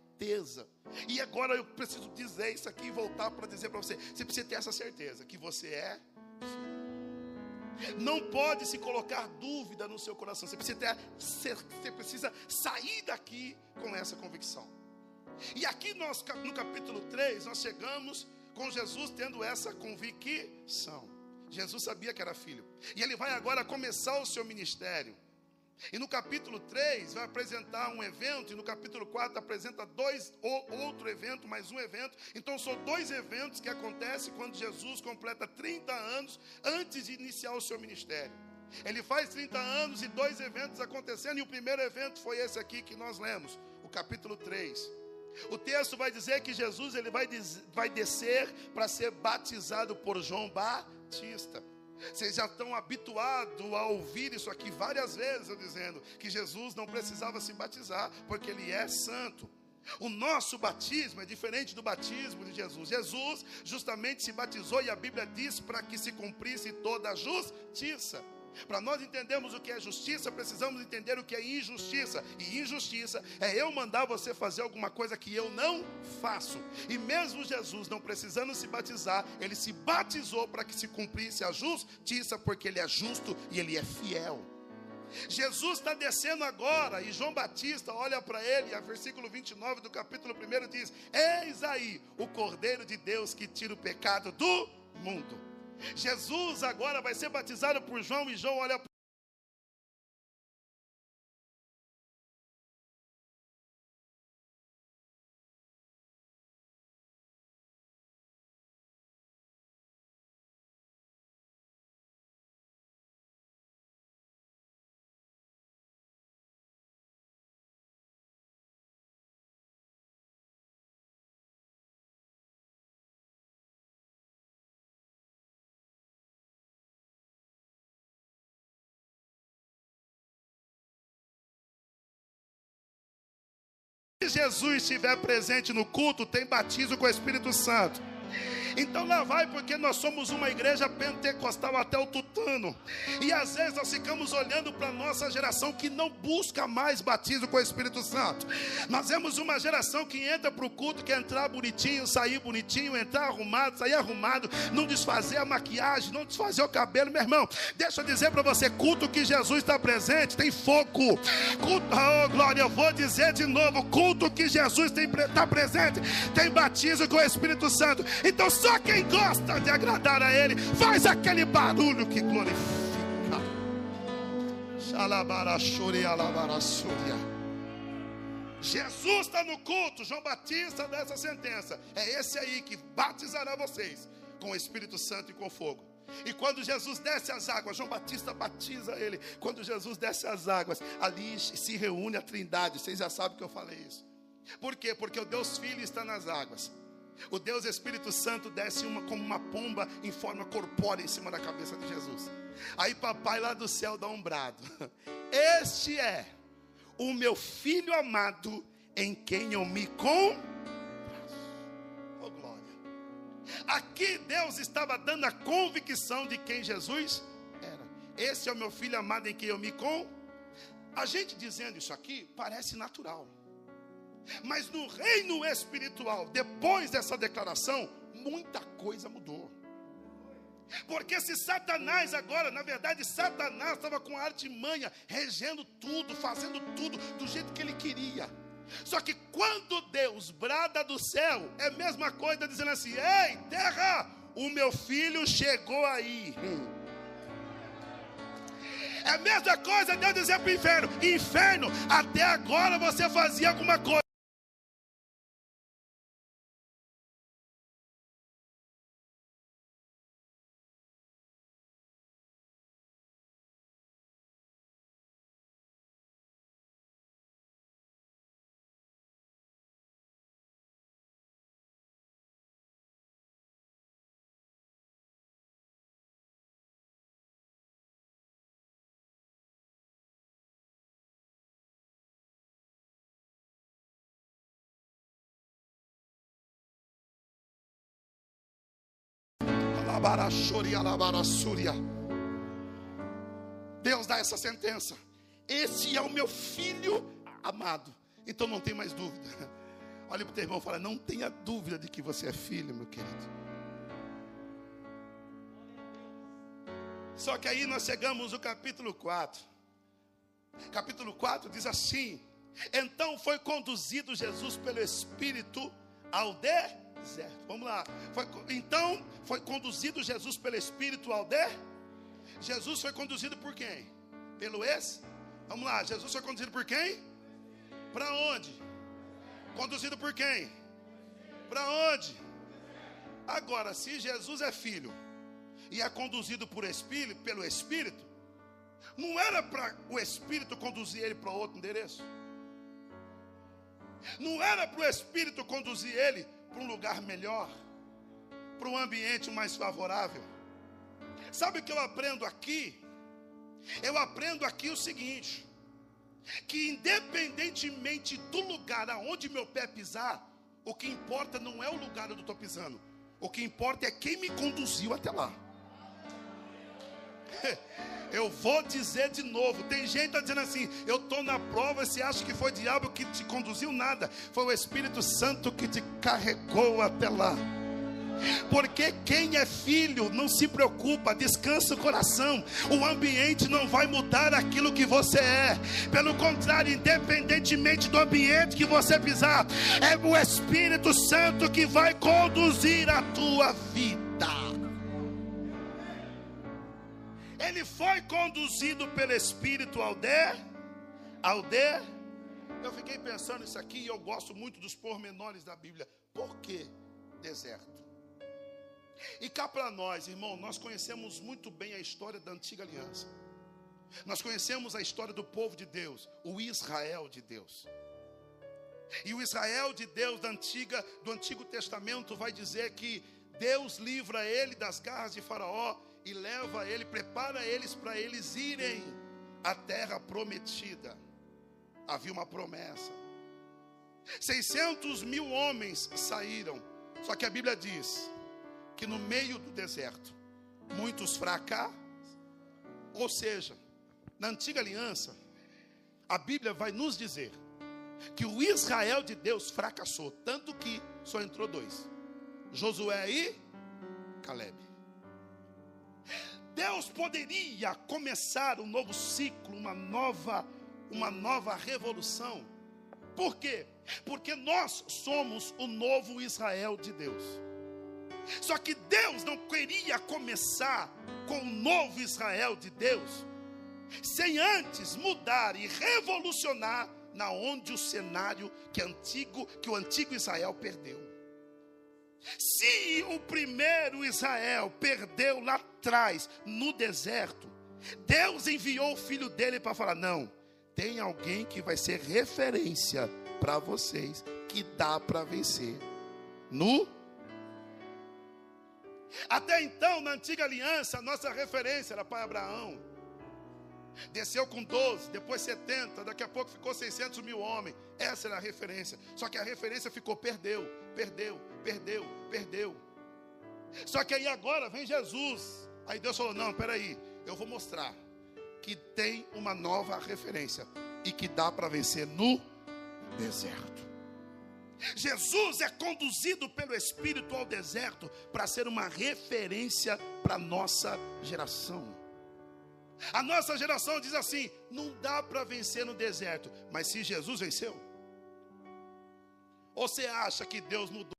E agora eu preciso dizer isso aqui e voltar para dizer para você: você precisa ter essa certeza que você é não pode se colocar dúvida no seu coração. Você precisa, ter, você precisa sair daqui com essa convicção. E aqui nós, no capítulo 3, nós chegamos com Jesus tendo essa convicção. Jesus sabia que era filho. E ele vai agora começar o seu ministério. E no capítulo 3 vai apresentar um evento, e no capítulo 4 apresenta dois outro evento, mais um evento. Então são dois eventos que acontecem quando Jesus completa 30 anos antes de iniciar o seu ministério. Ele faz 30 anos e dois eventos acontecendo, e o primeiro evento foi esse aqui que nós lemos, o capítulo 3. O texto vai dizer que Jesus ele vai, vai descer para ser batizado por João Batista. Vocês já estão habituados a ouvir isso aqui várias vezes, eu dizendo que Jesus não precisava se batizar, porque ele é santo. O nosso batismo é diferente do batismo de Jesus. Jesus justamente se batizou e a Bíblia diz para que se cumprisse toda a justiça. Para nós entendermos o que é justiça, precisamos entender o que é injustiça. E injustiça é eu mandar você fazer alguma coisa que eu não faço. E mesmo Jesus não precisando se batizar, ele se batizou para que se cumprisse a justiça, porque ele é justo e ele é fiel. Jesus está descendo agora, e João Batista olha para ele, e versículo 29 do capítulo 1 diz: Eis aí o Cordeiro de Deus que tira o pecado do mundo. Jesus agora vai ser batizado por João e João olha Jesus estiver presente no culto, tem batismo com o Espírito Santo. Então lá vai, porque nós somos uma igreja pentecostal até o tutano. E às vezes nós ficamos olhando para a nossa geração que não busca mais batismo com o Espírito Santo. Nós vemos uma geração que entra para o culto, quer entrar bonitinho, sair bonitinho, entrar arrumado, sair arrumado, não desfazer a maquiagem, não desfazer o cabelo, meu irmão. Deixa eu dizer para você: culto que Jesus está presente tem fogo. Culto, oh glória, eu vou dizer de novo: culto que Jesus está presente tem batismo com o Espírito Santo. Então, só quem gosta de agradar a Ele faz aquele barulho que glorifica. Jesus está no culto, João Batista dessa sentença. É esse aí que batizará vocês com o Espírito Santo e com fogo. E quando Jesus desce as águas, João Batista batiza ele. Quando Jesus desce as águas, ali se reúne a trindade. Vocês já sabem que eu falei isso. Por quê? Porque o Deus Filho está nas águas. O Deus Espírito Santo desce uma, como uma pomba em forma corpórea em cima da cabeça de Jesus. Aí papai lá do céu dá um brado. Este é o meu filho amado em quem eu me com oh, glória. Aqui Deus estava dando a convicção de quem Jesus era. Esse é o meu filho amado em quem eu me com. A gente dizendo isso aqui parece natural. Mas no reino espiritual, depois dessa declaração, muita coisa mudou. Porque se Satanás agora, na verdade, Satanás estava com artimanha, regendo tudo, fazendo tudo do jeito que ele queria. Só que quando Deus brada do céu, é a mesma coisa dizendo assim: Ei, terra, o meu filho chegou aí. É a mesma coisa Deus dizer para o inferno: Inferno, até agora você fazia alguma coisa. Deus dá essa sentença. Esse é o meu filho amado. Então não tem mais dúvida. Olha para o teu irmão e fala: Não tenha dúvida de que você é filho, meu querido. Só que aí nós chegamos no capítulo 4. Capítulo 4 diz assim: Então foi conduzido Jesus pelo Espírito ao deserto deserto. Vamos lá. Foi, então, foi conduzido Jesus pelo Espírito ao de? Jesus foi conduzido por quem? Pelo Espírito. Vamos lá, Jesus foi conduzido por quem? Para onde? Conduzido por quem? Para onde? Agora, se Jesus é filho e é conduzido por espírito, pelo Espírito, não era para o Espírito conduzir ele para outro endereço? Não era para o Espírito conduzir ele para um lugar melhor, para um ambiente mais favorável? Sabe o que eu aprendo aqui? Eu aprendo aqui o seguinte: que independentemente do lugar aonde meu pé pisar, o que importa não é o lugar onde eu estou pisando, o que importa é quem me conduziu até lá. Eu vou dizer de novo. Tem gente está dizendo assim: eu estou na prova. Você acha que foi o diabo que te conduziu? Nada. Foi o Espírito Santo que te carregou até lá. Porque quem é filho não se preocupa, descansa o coração. O ambiente não vai mudar aquilo que você é. Pelo contrário, independentemente do ambiente que você pisar, é o Espírito Santo que vai conduzir a tua vida. Foi conduzido pelo Espírito ao de, ao. Eu fiquei pensando isso aqui e eu gosto muito dos pormenores da Bíblia. Por que deserto? E cá para nós, irmão, nós conhecemos muito bem a história da antiga aliança. Nós conhecemos a história do povo de Deus, o Israel de Deus. E o Israel de Deus da antiga, do Antigo Testamento vai dizer que Deus livra ele das garras de Faraó e leva ele, prepara eles para eles irem à terra prometida. Havia uma promessa. 600 mil homens saíram. Só que a Bíblia diz que no meio do deserto, muitos fracassam. Ou seja, na antiga aliança, a Bíblia vai nos dizer que o Israel de Deus fracassou, tanto que só entrou dois: Josué e Caleb. Deus poderia começar um novo ciclo, uma nova, uma nova revolução. Por quê? Porque nós somos o novo Israel de Deus. Só que Deus não queria começar com o novo Israel de Deus sem antes mudar e revolucionar na onde o cenário que antigo que o antigo Israel perdeu. Se o primeiro Israel perdeu lá atrás no deserto, Deus enviou o filho dele para falar: "Não, tem alguém que vai ser referência para vocês que dá para vencer no até então, na antiga aliança, nossa referência era pai Abraão. Desceu com 12, depois 70, daqui a pouco ficou 600 mil homens. Essa era a referência. Só que a referência ficou, perdeu, perdeu, perdeu, perdeu. Só que aí agora vem Jesus. Aí Deus falou: Não, peraí, eu vou mostrar que tem uma nova referência e que dá para vencer no deserto. Jesus é conduzido pelo Espírito ao deserto para ser uma referência para nossa geração. A nossa geração diz assim: não dá para vencer no deserto, mas se Jesus venceu, ou você acha que Deus mudou?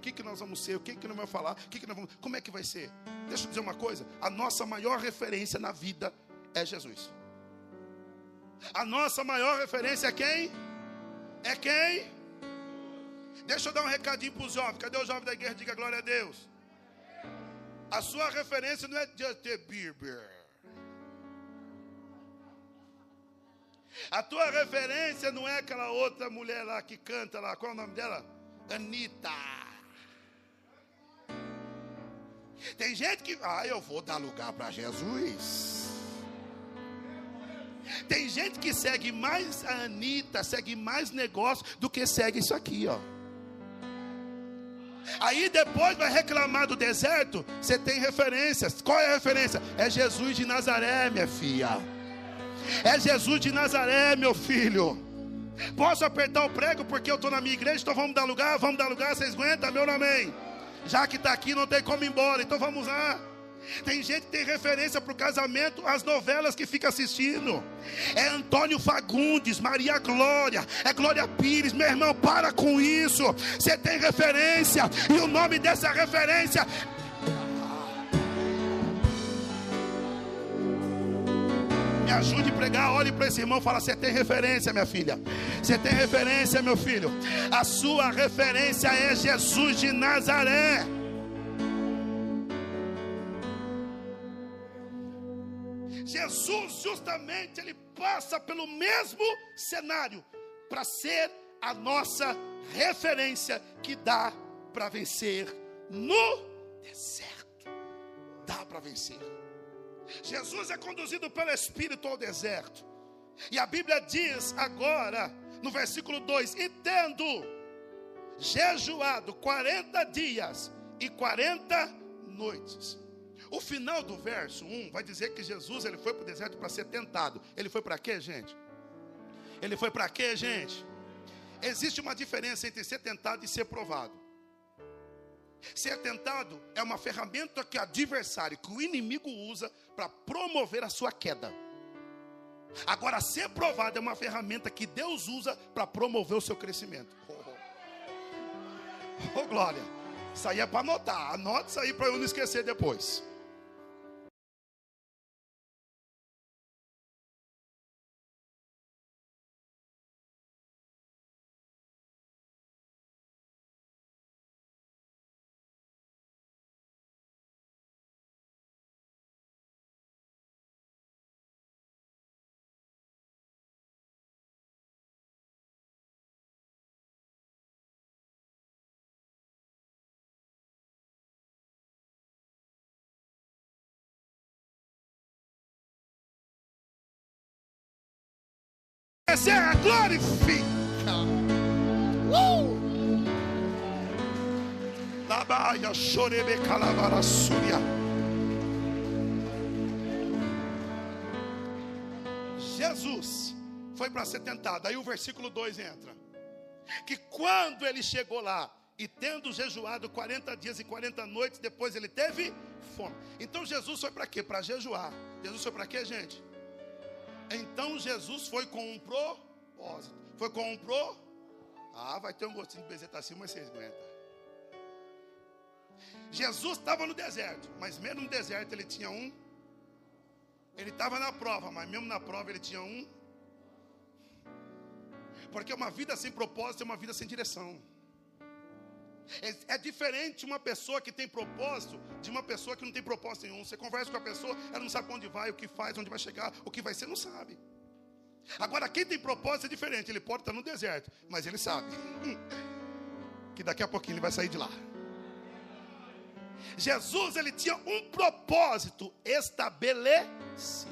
O que, que nós vamos ser? O que, que nós vamos falar? O que, que nós vamos... Como é que vai ser? Deixa eu dizer uma coisa: a nossa maior referência na vida é Jesus. A nossa maior referência é quem? É quem? Deixa eu dar um recadinho para os jovens. Cadê o jovem da igreja? Diga glória a Deus. A sua referência não é Justin Bieber. A tua referência não é aquela outra mulher lá que canta lá. Qual é o nome dela? Anitta. Tem gente que, ah, eu vou dar lugar para Jesus. Tem gente que segue mais a Anitta, segue mais negócio do que segue isso aqui, ó. Aí depois vai reclamar do deserto. Você tem referências. Qual é a referência? É Jesus de Nazaré, minha filha. É Jesus de Nazaré, meu filho. Posso apertar o prego porque eu estou na minha igreja, então vamos dar lugar, vamos dar lugar, vocês aguentam, meu amém. Já que está aqui, não tem como ir embora, então vamos lá. Tem gente que tem referência para o casamento, as novelas que fica assistindo. É Antônio Fagundes, Maria Glória, é Glória Pires, meu irmão, para com isso. Você tem referência, e o nome dessa referência me ajude a pregar, olhe para esse irmão e fala: Você tem referência, minha filha. Você tem referência, meu filho. A sua referência é Jesus de Nazaré. Jesus, justamente, ele passa pelo mesmo cenário para ser a nossa referência que dá para vencer no deserto. Dá para vencer. Jesus é conduzido pelo Espírito ao deserto. E a Bíblia diz agora, no versículo 2: E tendo jejuado 40 dias e 40 noites. O final do verso 1 vai dizer que Jesus ele foi para o deserto para ser tentado. Ele foi para quê, gente? Ele foi para quê, gente? Existe uma diferença entre ser tentado e ser provado. Ser tentado é uma ferramenta que o adversário, que o inimigo usa para promover a sua queda. Agora, ser provado é uma ferramenta que Deus usa para promover o seu crescimento. Oh, oh. oh glória. Isso aí é para anotar. Anote isso aí para eu não esquecer depois. Serra, glorifica. Uh! Labaia, chorebe, calavara, súria. Jesus foi para ser tentado. Aí o versículo 2 entra. Que quando ele chegou lá, e tendo jejuado 40 dias e 40 noites, depois ele teve fome. Então Jesus foi para quê? Para jejuar. Jesus foi para quê, gente? Então Jesus foi com um propósito. Foi com um pro. Ah, vai ter um gostinho de bezetacil, mas vocês aguentam. Jesus estava no deserto, mas mesmo no deserto ele tinha um. Ele estava na prova, mas mesmo na prova ele tinha um. Porque uma vida sem propósito é uma vida sem direção. É, é, diferente uma pessoa que tem propósito de uma pessoa que não tem propósito nenhum. Você conversa com a pessoa, ela não sabe para onde vai, o que faz, onde vai chegar, o que vai ser, não sabe. Agora, quem tem propósito é diferente. Ele pode estar no deserto, mas ele sabe que daqui a pouquinho ele vai sair de lá. Jesus, ele tinha um propósito estabelecido.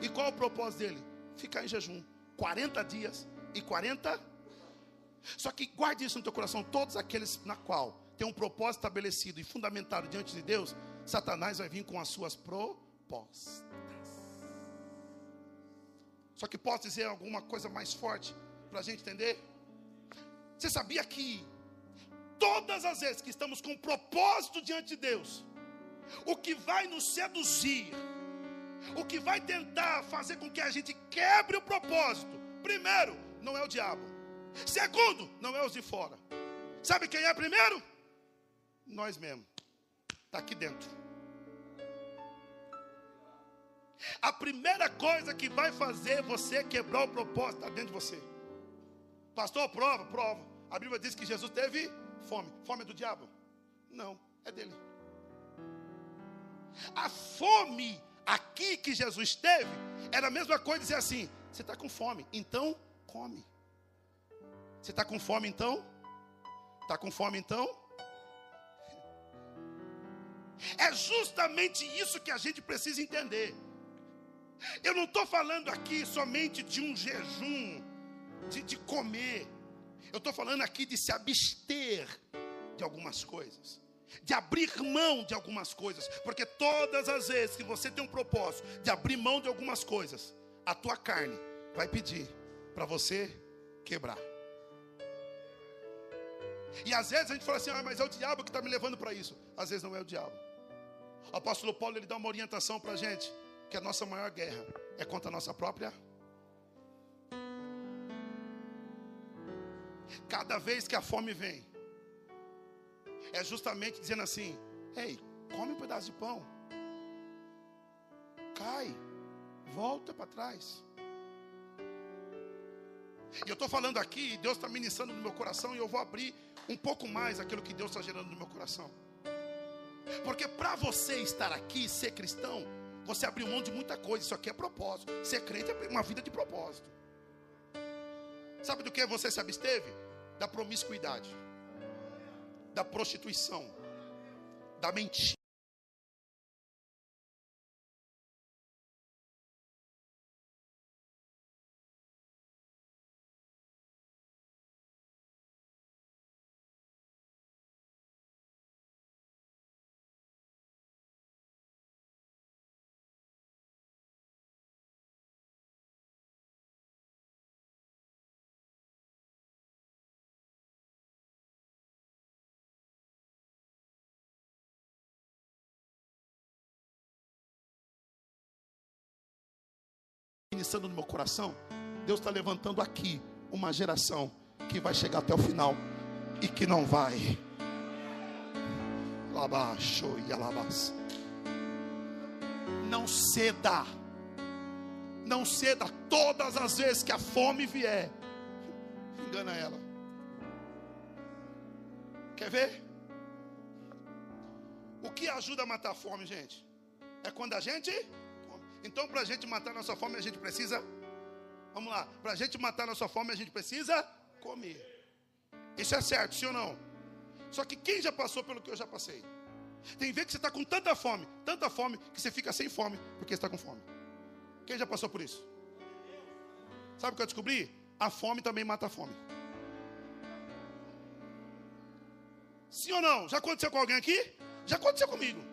E qual é o propósito dele? Ficar em jejum 40 dias e 40 só que guarde isso no teu coração: todos aqueles na qual tem um propósito estabelecido e fundamentado diante de Deus, Satanás vai vir com as suas propostas. Só que posso dizer alguma coisa mais forte para a gente entender? Você sabia que todas as vezes que estamos com um propósito diante de Deus, o que vai nos seduzir, o que vai tentar fazer com que a gente quebre o propósito, primeiro, não é o diabo, Segundo, não é os de fora. Sabe quem é primeiro? Nós mesmos. Está aqui dentro. A primeira coisa que vai fazer você quebrar o propósito está dentro de você. Pastor, prova, prova. A Bíblia diz que Jesus teve fome. Fome é do diabo? Não, é dele. A fome aqui que Jesus teve era a mesma coisa dizer assim: você está com fome, então come. Você está com fome então? Está com fome então? É justamente isso que a gente precisa entender. Eu não estou falando aqui somente de um jejum, de, de comer. Eu estou falando aqui de se abster de algumas coisas, de abrir mão de algumas coisas, porque todas as vezes que você tem um propósito de abrir mão de algumas coisas, a tua carne vai pedir para você quebrar. E às vezes a gente fala assim, ah, mas é o diabo que está me levando para isso. Às vezes não é o diabo. O apóstolo Paulo ele dá uma orientação para a gente que a nossa maior guerra é contra a nossa própria. Cada vez que a fome vem, é justamente dizendo assim: Ei, come um pedaço de pão, cai, volta para trás. E eu estou falando aqui, Deus está ministrando no meu coração, e eu vou abrir um pouco mais aquilo que Deus está gerando no meu coração. Porque para você estar aqui, ser cristão, você abriu mão de muita coisa, isso aqui é propósito. Ser crente é uma vida de propósito. Sabe do que você se absteve? Da promiscuidade, da prostituição, da mentira. Ministrando no meu coração, Deus está levantando aqui uma geração que vai chegar até o final e que não vai. E alabas. Não ceda. Não ceda todas as vezes que a fome vier. Engana ela. Quer ver? O que ajuda a matar a fome, gente? É quando a gente então, para a gente matar nossa fome, a gente precisa. Vamos lá. Para a gente matar nossa fome, a gente precisa comer. Isso é certo, sim ou não? Só que quem já passou pelo que eu já passei? Tem vezes que você está com tanta fome, tanta fome, que você fica sem fome, porque está com fome. Quem já passou por isso? Sabe o que eu descobri? A fome também mata a fome. Sim ou não? Já aconteceu com alguém aqui? Já aconteceu comigo.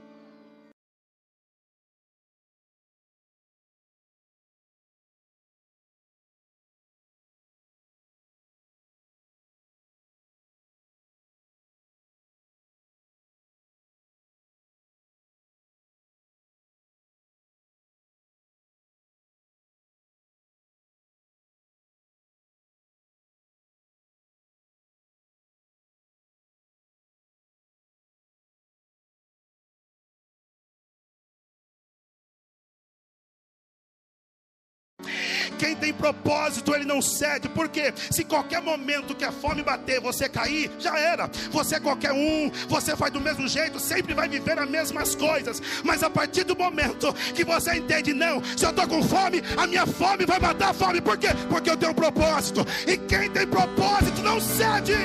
Quem tem propósito, ele não cede. Porque se qualquer momento que a fome bater, você cair, já era. Você é qualquer um, você faz do mesmo jeito, sempre vai viver as mesmas coisas. Mas a partir do momento que você entende, não, se eu estou com fome, a minha fome vai matar a fome. Por quê? Porque eu tenho um propósito. E quem tem propósito não cede.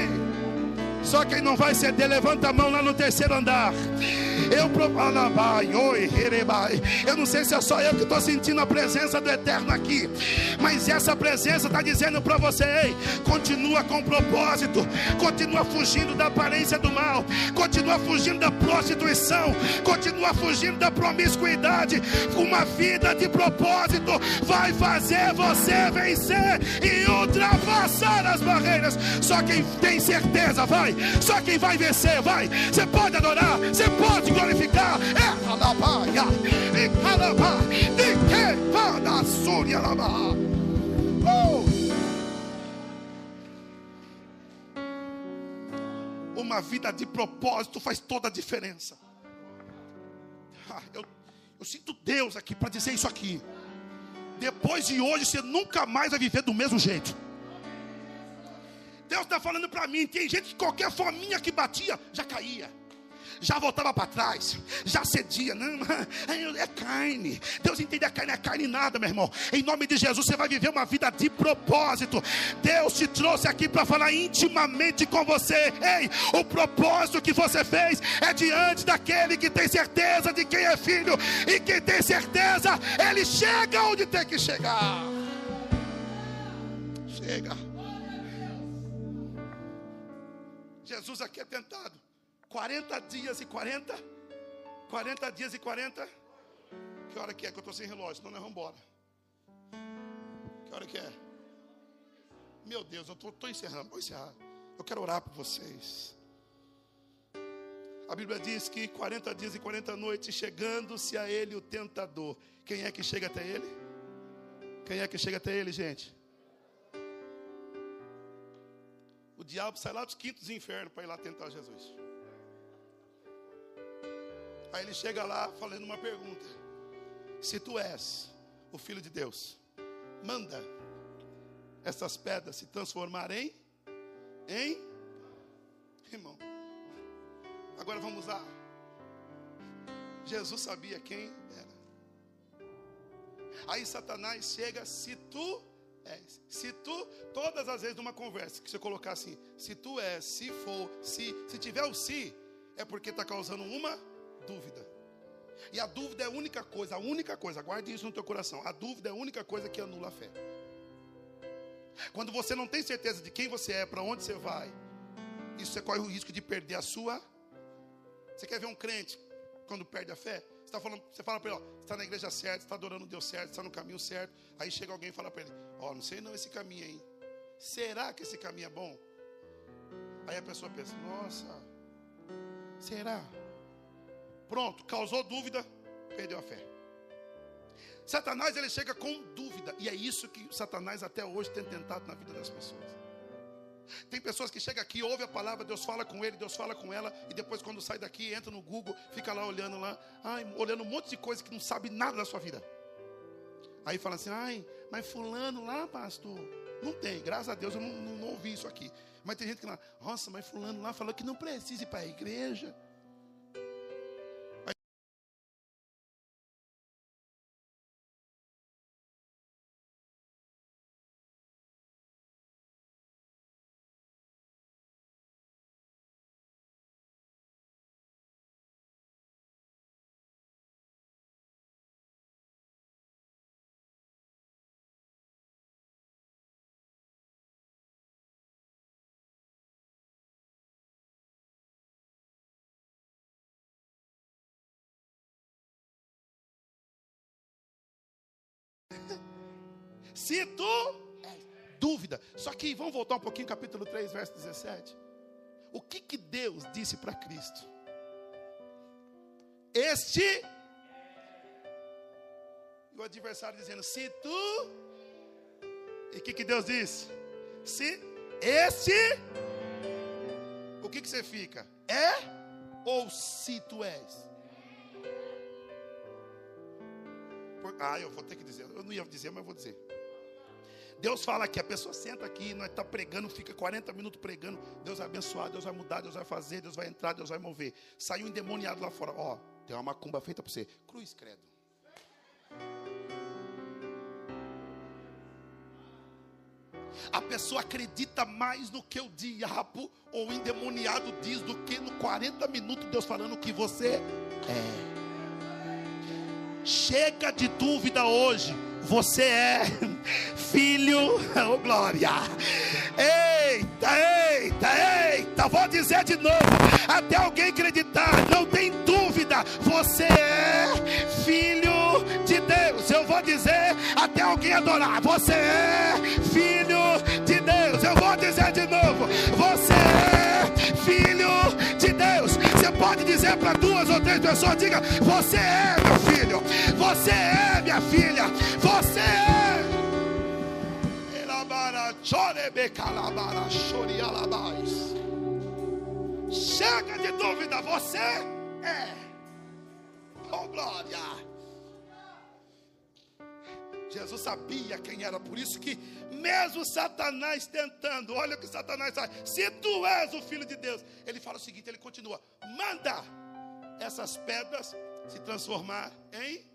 Só quem não vai ceder, levanta a mão lá no terceiro andar. Eu, eu não sei se é só eu que estou sentindo a presença do Eterno aqui, mas essa presença está dizendo para você: ei, continua com propósito, continua fugindo da aparência do mal, continua fugindo da prostituição, continua fugindo da promiscuidade. Uma vida de propósito vai fazer você vencer e ultrapassar as barreiras. Só quem tem certeza vai, só quem vai vencer vai. Você pode adorar, você pode glorificar. É alabaia, e calabá, e que fada súria alabá. Uma vida de propósito faz toda a diferença. Ah, eu, eu sinto Deus aqui para dizer isso aqui. Depois de hoje, você nunca mais vai viver do mesmo jeito. Deus está falando para mim: tem gente que qualquer fominha que batia já caía já voltava para trás, já cedia. Não, é carne. Deus entende a carne, é carne nada, meu irmão. Em nome de Jesus, você vai viver uma vida de propósito. Deus te trouxe aqui para falar intimamente com você. Ei, o propósito que você fez é diante daquele que tem certeza de quem é filho e quem tem certeza, ele chega onde tem que chegar. Chega. Jesus aqui é tentado 40 dias e 40? 40 dias e 40? Que hora que é? Que eu estou sem relógio, senão nós vamos embora. Que hora que é? Meu Deus, eu estou encerrando, vou encerrar. Eu quero orar por vocês. A Bíblia diz que 40 dias e 40 noites, chegando-se a ele o tentador. Quem é que chega até ele? Quem é que chega até ele, gente? O diabo sai lá dos quintos infernos para ir lá tentar Jesus. Aí ele chega lá falando uma pergunta: Se tu és o filho de Deus, manda essas pedras se transformarem em irmão. Agora vamos lá. Jesus sabia quem era. Aí Satanás chega, se tu és, se tu, todas as vezes numa conversa, que você colocar assim, se tu és, se for, se, se tiver o se, é porque está causando uma dúvida. E a dúvida é a única coisa, a única coisa, guarde isso no teu coração. A dúvida é a única coisa que anula a fé. Quando você não tem certeza de quem você é, para onde você vai, isso você corre o risco de perder a sua. Você quer ver um crente quando perde a fé? Você, tá falando, você fala para ele, ó, você está na igreja certa, está adorando Deus certo, está no caminho certo. Aí chega alguém e fala para ele, ó, não sei não esse caminho aí. Será que esse caminho é bom? Aí a pessoa pensa, nossa, será? Pronto, causou dúvida, perdeu a fé. Satanás ele chega com dúvida, e é isso que Satanás até hoje tem tentado na vida das pessoas. Tem pessoas que chegam aqui, ouve a palavra, Deus fala com ele, Deus fala com ela, e depois quando sai daqui, entra no Google, fica lá olhando lá, ai, olhando um monte de coisa que não sabe nada da sua vida. Aí fala assim, ai, mas fulano lá, pastor, não tem, graças a Deus eu não, não, não ouvi isso aqui. Mas tem gente que lá, nossa, mas fulano lá falou que não precisa ir para a igreja. Se tu dúvida. Só que vamos voltar um pouquinho, capítulo 3, verso 17. O que que Deus disse para Cristo? Este e o adversário dizendo: Se tu E o que que Deus disse? Se este O que que você fica? É ou se tu és? Ah, eu vou ter que dizer. Eu não ia dizer, mas vou dizer. Deus fala que a pessoa senta aqui, nós está pregando, fica 40 minutos pregando. Deus vai abençoar, Deus vai mudar, Deus vai fazer, Deus vai entrar, Deus vai mover. Saiu endemoniado lá fora. Ó, tem uma macumba feita para você. Cruz, credo. A pessoa acredita mais no que o diabo ou o endemoniado diz do que no 40 minutos Deus falando que você é. Chega de dúvida hoje. Você é filho, oh glória. Eita, eita, eita. Vou dizer de novo, até alguém acreditar, não tem dúvida. Você é filho de Deus. Eu vou dizer até alguém adorar. Você é filho de Deus. Eu vou dizer de novo, você é dizer para duas ou três pessoas: diga, você é meu filho, você é minha filha, você é. Chega de dúvida, você é. Oh glória! Jesus sabia quem era, por isso que, mesmo Satanás tentando, olha o que Satanás faz: se tu és o filho de Deus, ele fala o seguinte: ele continua, manda essas pedras se transformar em.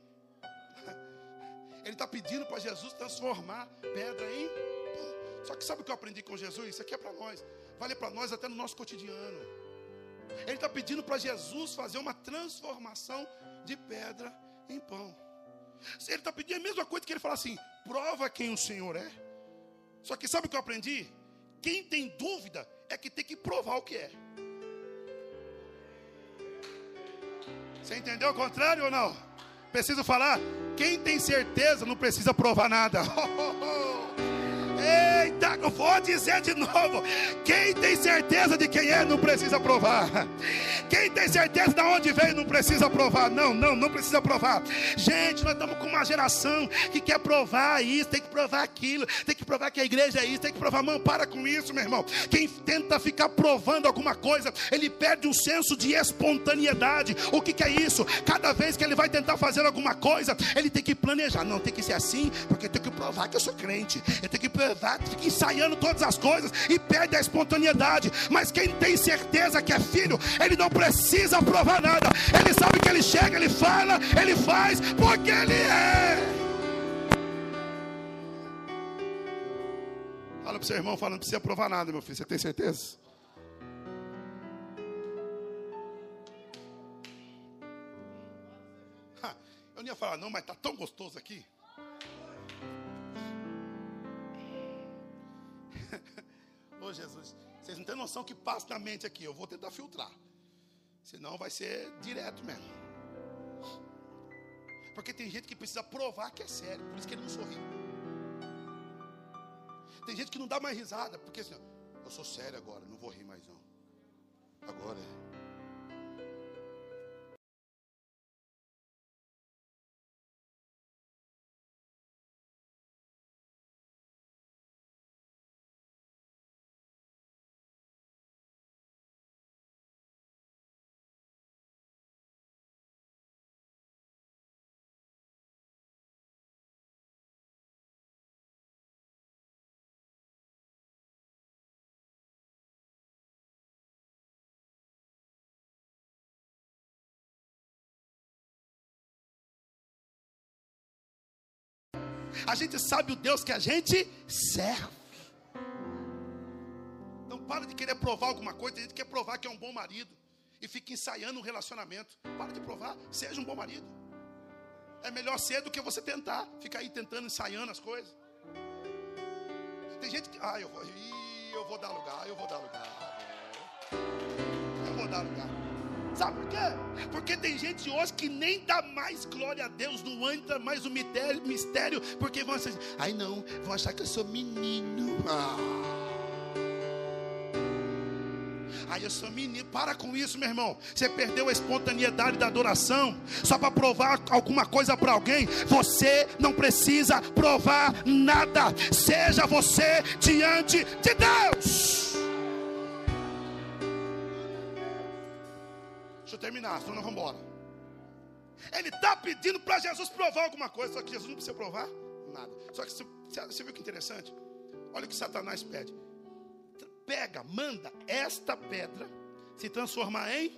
Ele está pedindo para Jesus transformar pedra em. Só que sabe o que eu aprendi com Jesus? Isso aqui é para nós, vale para nós até no nosso cotidiano. Ele está pedindo para Jesus fazer uma transformação de pedra em pão. Ele está pedindo a mesma coisa que ele fala assim: prova quem o Senhor é. Só que sabe o que eu aprendi? Quem tem dúvida é que tem que provar o que é. Você entendeu o contrário ou não? Preciso falar? Quem tem certeza não precisa provar nada. Eita, vou dizer de novo. Quem tem certeza de quem é, não precisa provar. Quem tem certeza de onde veio, não precisa provar. Não, não, não precisa provar. Gente, nós estamos com uma geração que quer provar isso, tem que provar aquilo, tem que provar que a igreja é isso, tem que provar. Mano, para com isso, meu irmão. Quem tenta ficar provando alguma coisa, ele perde o senso de espontaneidade. O que, que é isso? Cada vez que ele vai tentar fazer alguma coisa, ele tem que planejar. Não, tem que ser assim, porque eu tenho que provar que eu sou crente. Eu tenho que provar, fica ensaiando todas as coisas e perde a espontaneidade. Mas quem tem certeza que é filho, ele não precisa provar nada. Ele sabe que ele chega, ele fala, ele faz, porque ele é. Fala para o seu irmão, fala, não precisa provar nada, meu filho. Você tem certeza? Ha, Eu não ia falar não, mas tá tão gostoso aqui. Ô Jesus, vocês não têm noção que passa na mente aqui. Eu vou tentar filtrar. Senão vai ser direto mesmo. Porque tem gente que precisa provar que é sério. Por isso que ele não sorri. Tem gente que não dá mais risada. Porque assim, eu sou sério agora, não vou rir mais não. Agora é. A gente sabe o Deus que a gente serve. Não para de querer provar alguma coisa. Tem gente que quer provar que é um bom marido e fica ensaiando um relacionamento. Para de provar, seja um bom marido. É melhor ser do que você tentar, ficar aí tentando, ensaiando as coisas. Tem gente que, ah, eu vou, eu vou dar lugar, eu vou dar lugar. Eu vou dar lugar. Sabe por quê? Porque tem gente hoje que nem dá mais glória a Deus, não entra mais o mistério, porque vão assim, ai não, vão achar que eu sou menino. Ah. Eu sou menino. Para com isso, meu irmão. Você perdeu a espontaneidade da adoração só para provar alguma coisa para alguém. Você não precisa provar nada. Seja você diante de Deus. Terminar, senão nós vamos embora. Ele está pedindo para Jesus provar alguma coisa, só que Jesus não precisa provar nada. Só que você, viu que interessante? Olha o que Satanás pede. Pega, manda esta pedra se transformar em.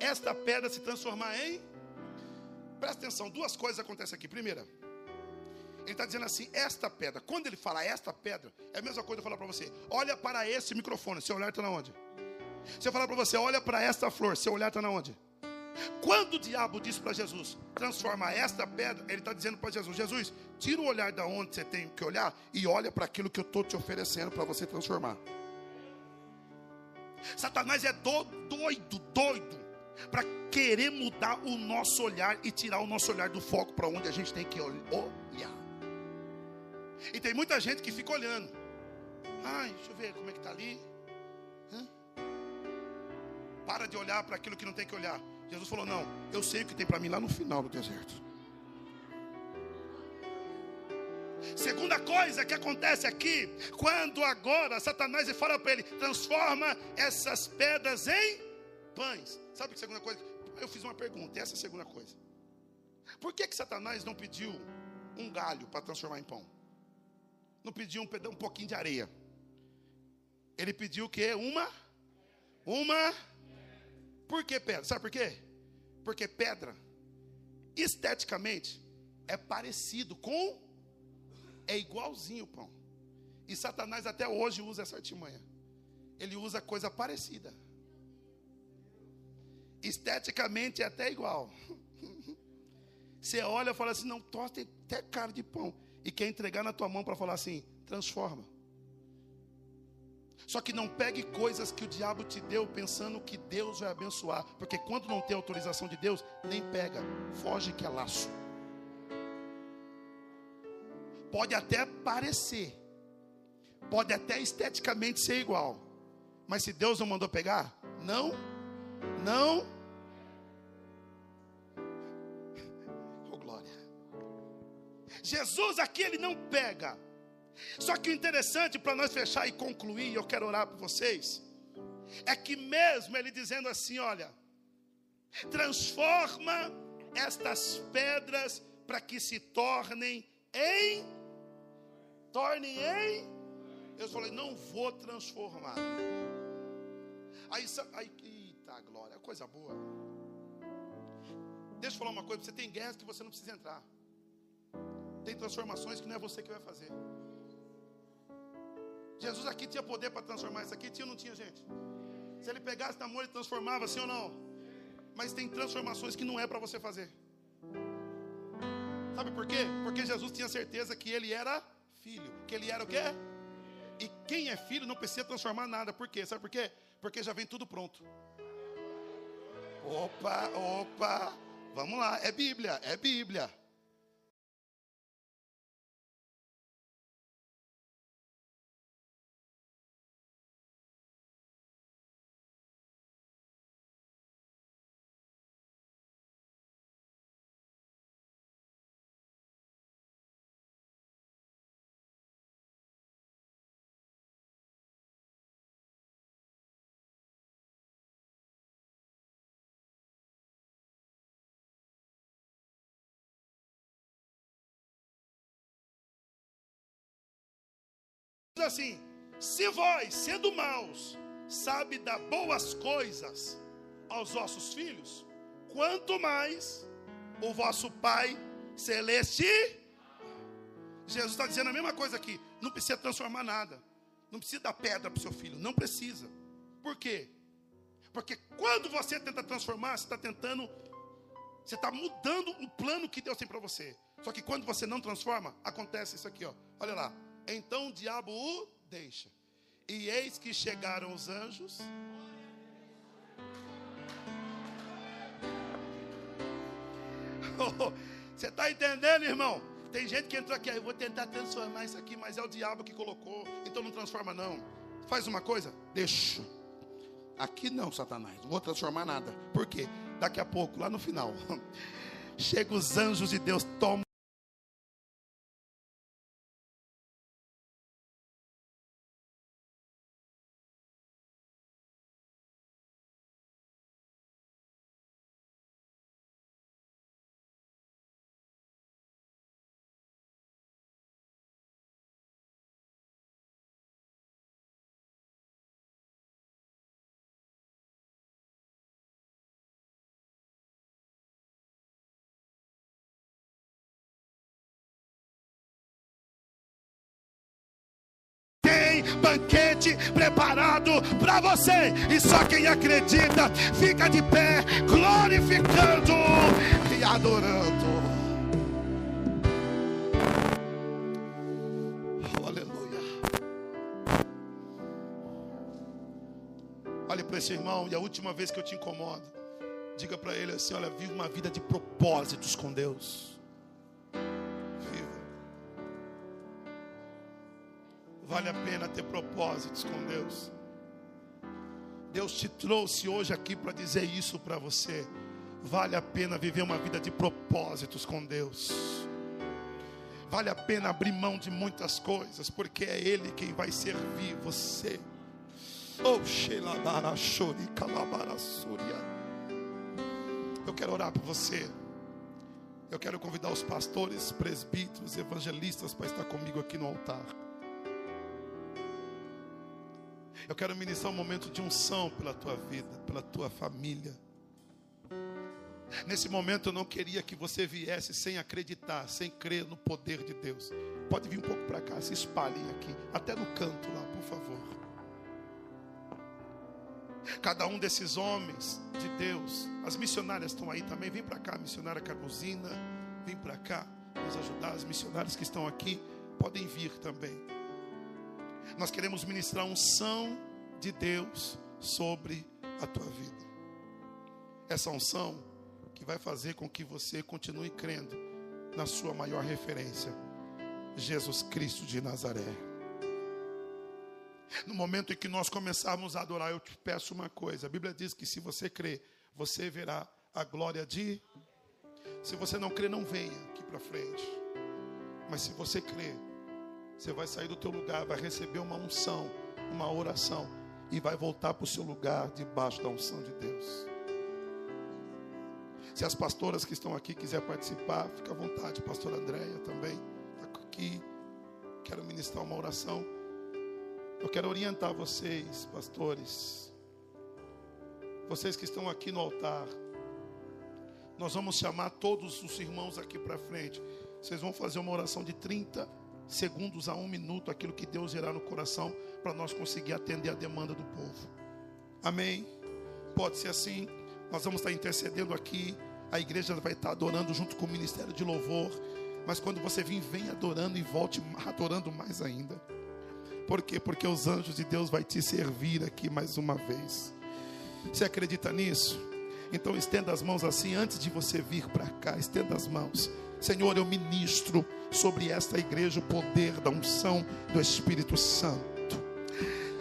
Esta pedra se transformar em. Presta atenção, duas coisas acontecem aqui. Primeira, ele está dizendo assim: esta pedra. Quando ele fala esta pedra, é a mesma coisa eu falar para você: olha para esse microfone, seu olhar está na onde? Se eu falar para você, olha para esta flor, seu olhar está na onde? Quando o diabo disse para Jesus, transforma esta pedra, ele está dizendo para Jesus: Jesus, tira o olhar da onde você tem que olhar e olha para aquilo que eu estou te oferecendo para você transformar. Satanás é do, doido, doido, para querer mudar o nosso olhar e tirar o nosso olhar do foco para onde a gente tem que olhar. E tem muita gente que fica olhando. Ai, deixa eu ver como é que está ali. Hã? Para de olhar para aquilo que não tem que olhar. Jesus falou: Não, eu sei o que tem para mim lá no final do deserto. Segunda coisa que acontece aqui, quando agora Satanás fala para ele: transforma essas pedras em pães. Sabe que segunda coisa? Eu fiz uma pergunta, essa é a segunda coisa. Por que, que Satanás não pediu um galho para transformar em pão? Não pediu um, um pouquinho de areia. Ele pediu o quê? Uma? Uma? Por que pedra? Sabe por quê? Porque pedra, esteticamente, é parecido com, é igualzinho o pão. E Satanás até hoje usa essa artimanha. Ele usa coisa parecida. Esteticamente é até igual. Você olha e fala assim: não, tosta até cara de pão. E quer entregar na tua mão para falar assim: transforma. Só que não pegue coisas que o diabo te deu pensando que Deus vai abençoar. Porque quando não tem autorização de Deus, nem pega. Foge que é laço. Pode até parecer. Pode até esteticamente ser igual. Mas se Deus não mandou pegar, não, não. Oh glória. Jesus aqui ele não pega. Só que o interessante para nós fechar e concluir, eu quero orar por vocês, é que mesmo ele dizendo assim, olha, transforma estas pedras para que se tornem em tornem em eu falei, não vou transformar. Aí, aí eita glória, coisa boa. Deixa eu falar uma coisa, você tem guerras que você não precisa entrar. Tem transformações que não é você que vai fazer. Jesus aqui tinha poder para transformar isso aqui, tinha ou não tinha, gente? Se ele pegasse na mão, ele transformava, sim ou não? Mas tem transformações que não é para você fazer. Sabe por quê? Porque Jesus tinha certeza que ele era filho. Que ele era o quê? E quem é filho não precisa transformar nada. Por quê? Sabe por quê? Porque já vem tudo pronto. Opa, opa. Vamos lá, é Bíblia, é Bíblia. Assim: se vós, sendo maus, sabe dar boas coisas aos vossos filhos, quanto mais o vosso Pai celeste. Jesus está dizendo a mesma coisa aqui. Não precisa transformar nada. Não precisa dar pedra para o seu filho. Não precisa. Por quê? Porque quando você tenta transformar, você está tentando. Você está mudando o plano que Deus tem para você. Só que quando você não transforma, acontece isso aqui, ó. Olha lá. Então o diabo o deixa. E eis que chegaram os anjos. Oh, você está entendendo, irmão? Tem gente que entrou aqui, eu vou tentar transformar isso aqui, mas é o diabo que colocou. Então não transforma, não. Faz uma coisa, deixa. Aqui não, Satanás, não vou transformar nada. Por quê? Daqui a pouco, lá no final, chega os anjos de Deus, toma banquete preparado para você. E só quem acredita fica de pé, glorificando e adorando. Oh, aleluia. Olhe para esse irmão, e a última vez que eu te incomodo, diga para ele assim: olha, vive uma vida de propósitos com Deus. Vale a pena ter propósitos com Deus. Deus te trouxe hoje aqui para dizer isso para você. Vale a pena viver uma vida de propósitos com Deus. Vale a pena abrir mão de muitas coisas, porque é Ele quem vai servir você. Oh, Eu quero orar por você. Eu quero convidar os pastores, presbíteros, evangelistas para estar comigo aqui no altar. Eu quero ministrar um momento de unção pela tua vida, pela tua família. Nesse momento eu não queria que você viesse sem acreditar, sem crer no poder de Deus. Pode vir um pouco para cá, se espalhem aqui, até no canto lá, por favor. Cada um desses homens de Deus, as missionárias estão aí também. Vem para cá, missionária Carmosina, vem para cá nos ajudar. As missionárias que estão aqui podem vir também. Nós queremos ministrar a unção de Deus sobre a tua vida. Essa unção que vai fazer com que você continue crendo na sua maior referência, Jesus Cristo de Nazaré. No momento em que nós começarmos a adorar, eu te peço uma coisa: a Bíblia diz que se você crer, você verá a glória de. Se você não crer, não venha aqui para frente. Mas se você crer, você vai sair do teu lugar, vai receber uma unção, uma oração e vai voltar para o seu lugar debaixo da unção de Deus. Se as pastoras que estão aqui quiser participar, fica à vontade. Pastora Andréia também está aqui. Quero ministrar uma oração. Eu quero orientar vocês, pastores. Vocês que estão aqui no altar. Nós vamos chamar todos os irmãos aqui para frente. Vocês vão fazer uma oração de 30 segundos a um minuto, aquilo que Deus irá no coração, para nós conseguir atender a demanda do povo. Amém? Pode ser assim. Nós vamos estar intercedendo aqui. A igreja vai estar adorando junto com o ministério de louvor. Mas quando você vir, vem adorando e volte adorando mais ainda. Por quê? Porque os anjos de Deus vai te servir aqui mais uma vez. Você acredita nisso? Então estenda as mãos assim antes de você vir para cá. Estenda as mãos. Senhor, eu ministro sobre esta igreja o poder da unção do Espírito Santo.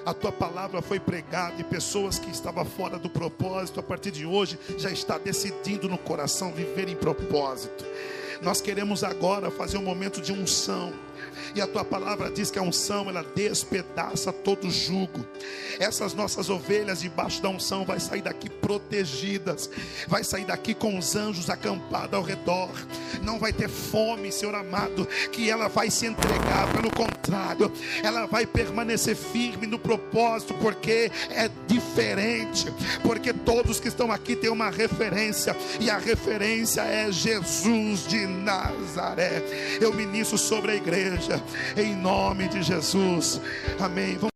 A tua palavra foi pregada e pessoas que estavam fora do propósito, a partir de hoje, já está decidindo no coração viver em propósito. Nós queremos agora fazer um momento de unção. E a tua palavra diz que a unção ela despedaça todo jugo. Essas nossas ovelhas debaixo da unção vai sair daqui protegidas, vai sair daqui com os anjos acampados ao redor. Não vai ter fome, Senhor amado, que ela vai se entregar, pelo contrário, ela vai permanecer firme no propósito, porque é diferente, porque todos que estão aqui têm uma referência, e a referência é Jesus de Nazaré. Eu ministro sobre a igreja, em nome de Jesus. Amém. Vamos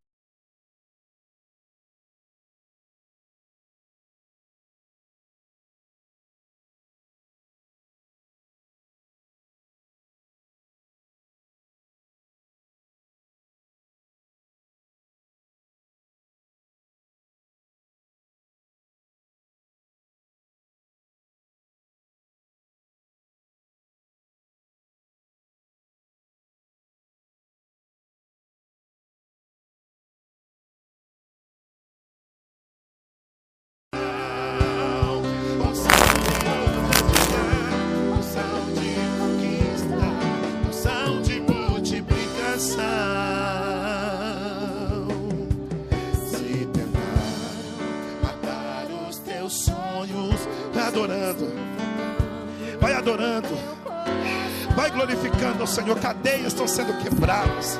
ao Senhor. Cadeias estão sendo quebradas.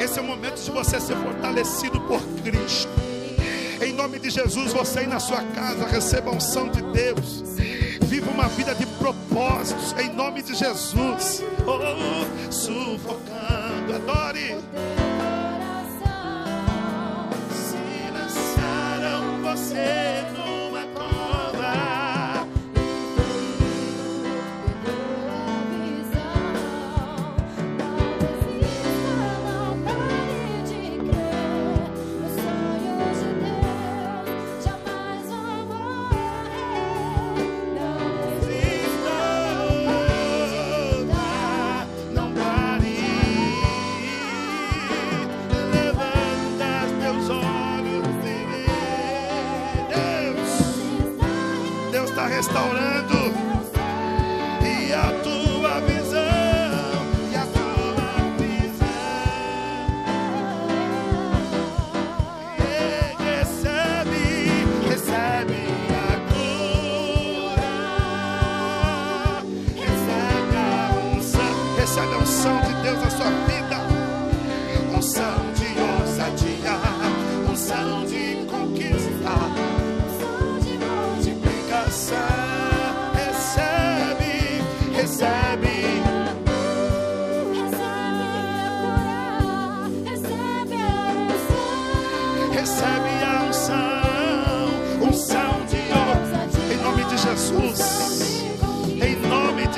Esse é o momento de você ser fortalecido por Cristo. Em nome de Jesus, você aí na sua casa, receba a unção de Deus. Viva uma vida de propósitos, em nome de Jesus. Oh, sufocando, adore. Se lançaram você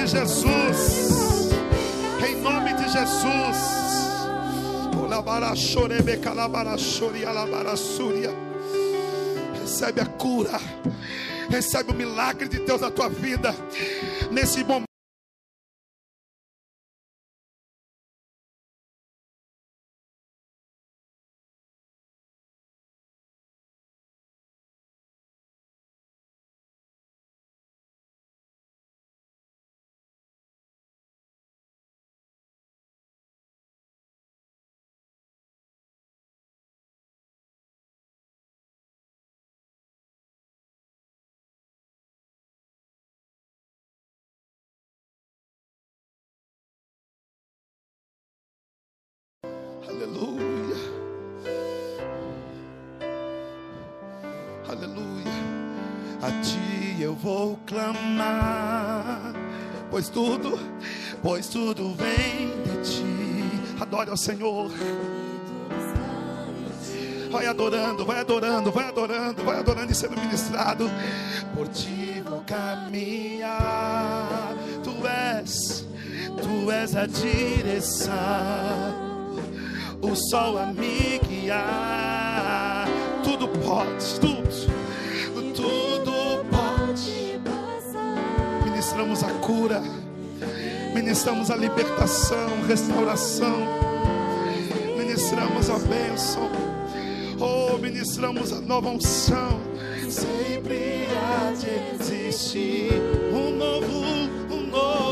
de Jesus. Em nome de Jesus. Recebe a cura. Recebe o milagre de Deus na tua vida. Nesse momento. Aleluia. Aleluia. A ti eu vou clamar, pois tudo, pois tudo vem de ti. Adore ao Senhor. Vai adorando, vai adorando, vai adorando, vai adorando e sendo ministrado. Por ti vou caminhar. Tu és, tu és a direção o sol a me guiar. Tudo pode, tudo, tudo pode. Ministramos a cura, ministramos a libertação, restauração, ministramos a bênção, oh, ministramos a nova unção. Sempre há de existir um novo, um novo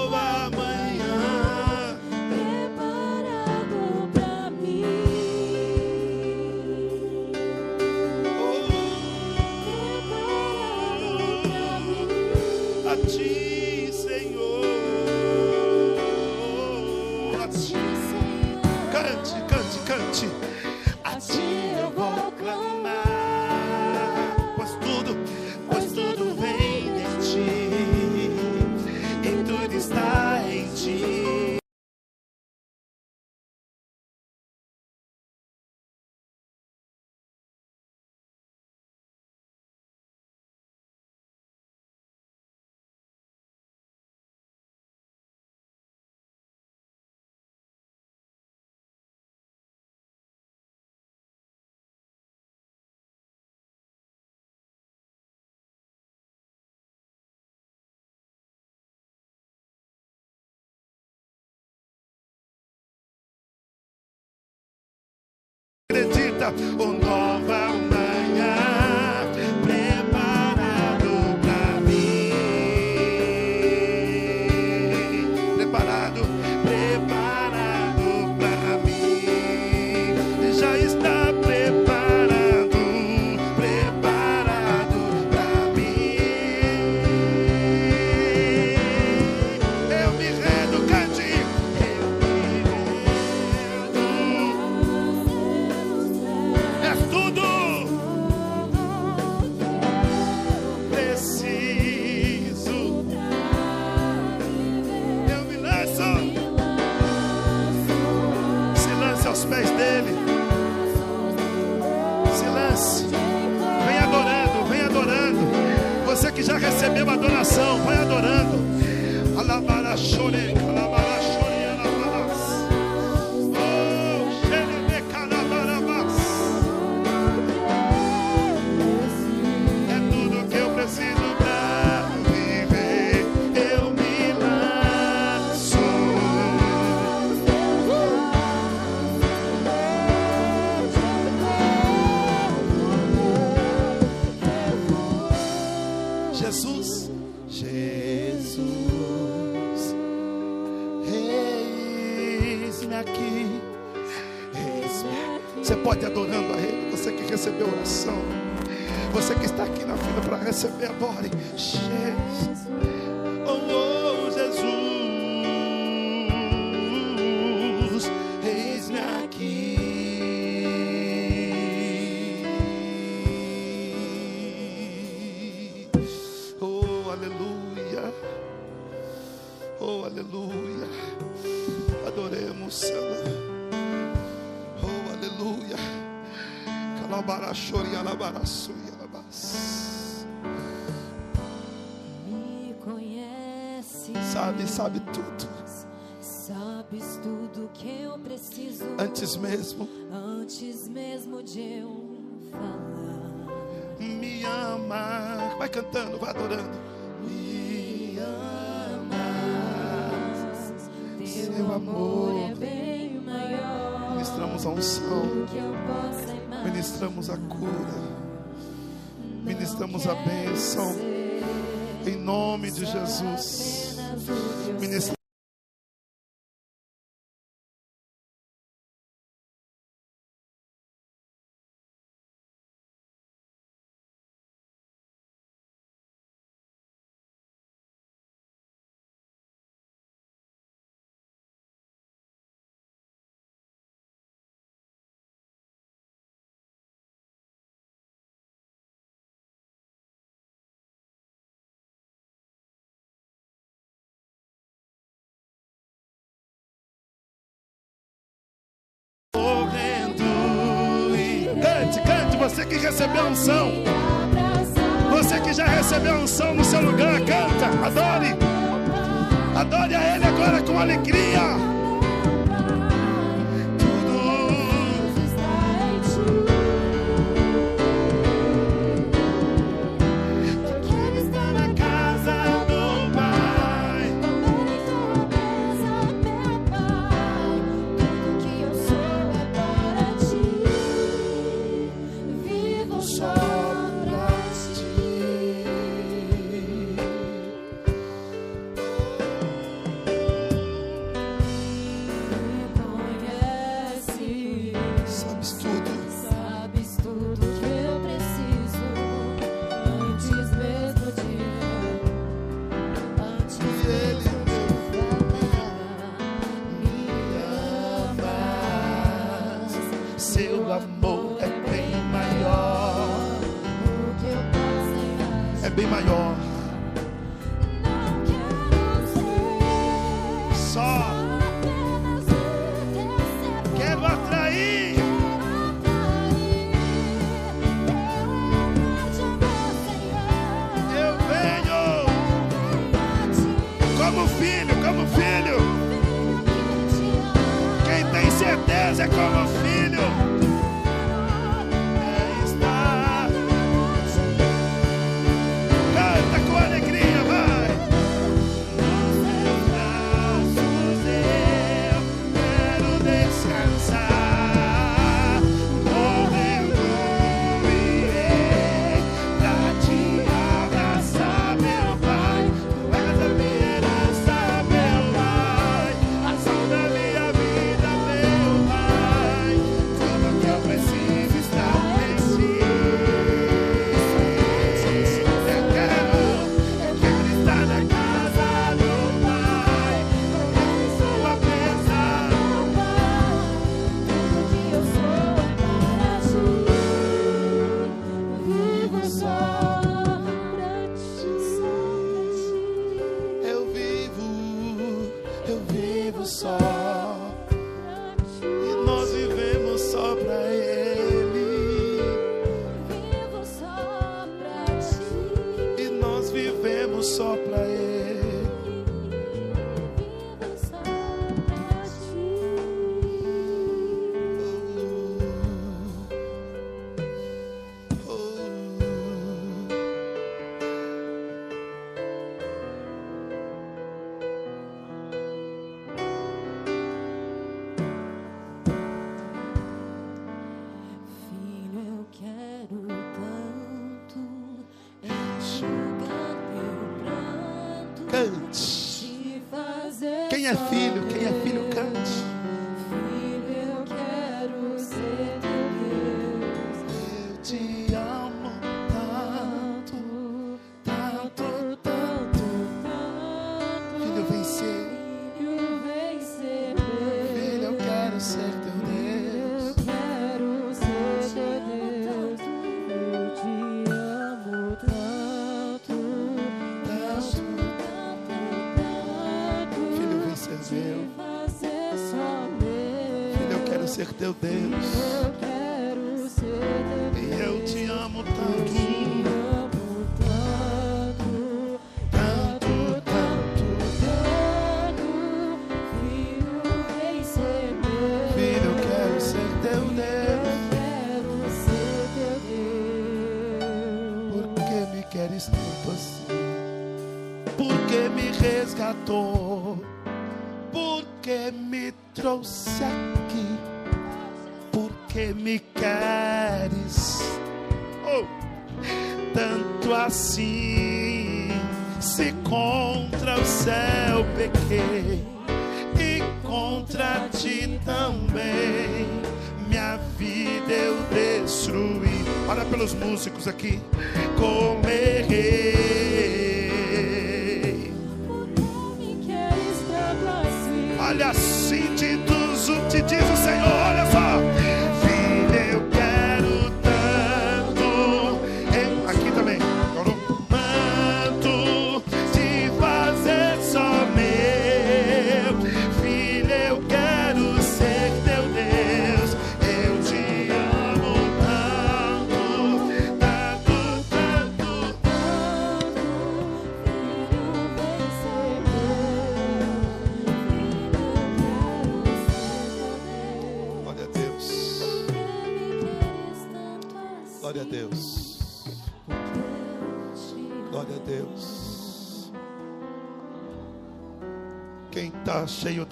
acredita Oh, aleluia. Adoremos, Senhor. Oh, aleluia. Calabarachori, alabaraçu e alabás. Me conhece. Sabe, sabe tudo. Sabes tudo que eu preciso. Antes mesmo. Antes mesmo de eu falar. Me ama. Vai cantando, vai adorando. Me seu amor é bem maior. Ministramos a unção, ministramos a cura, ministramos a bênção, em nome de Jesus. Ministramos que recebeu a unção, você que já recebeu a unção no seu lugar, canta, adore, adore a Ele agora com alegria. é filho, quem é filho cante.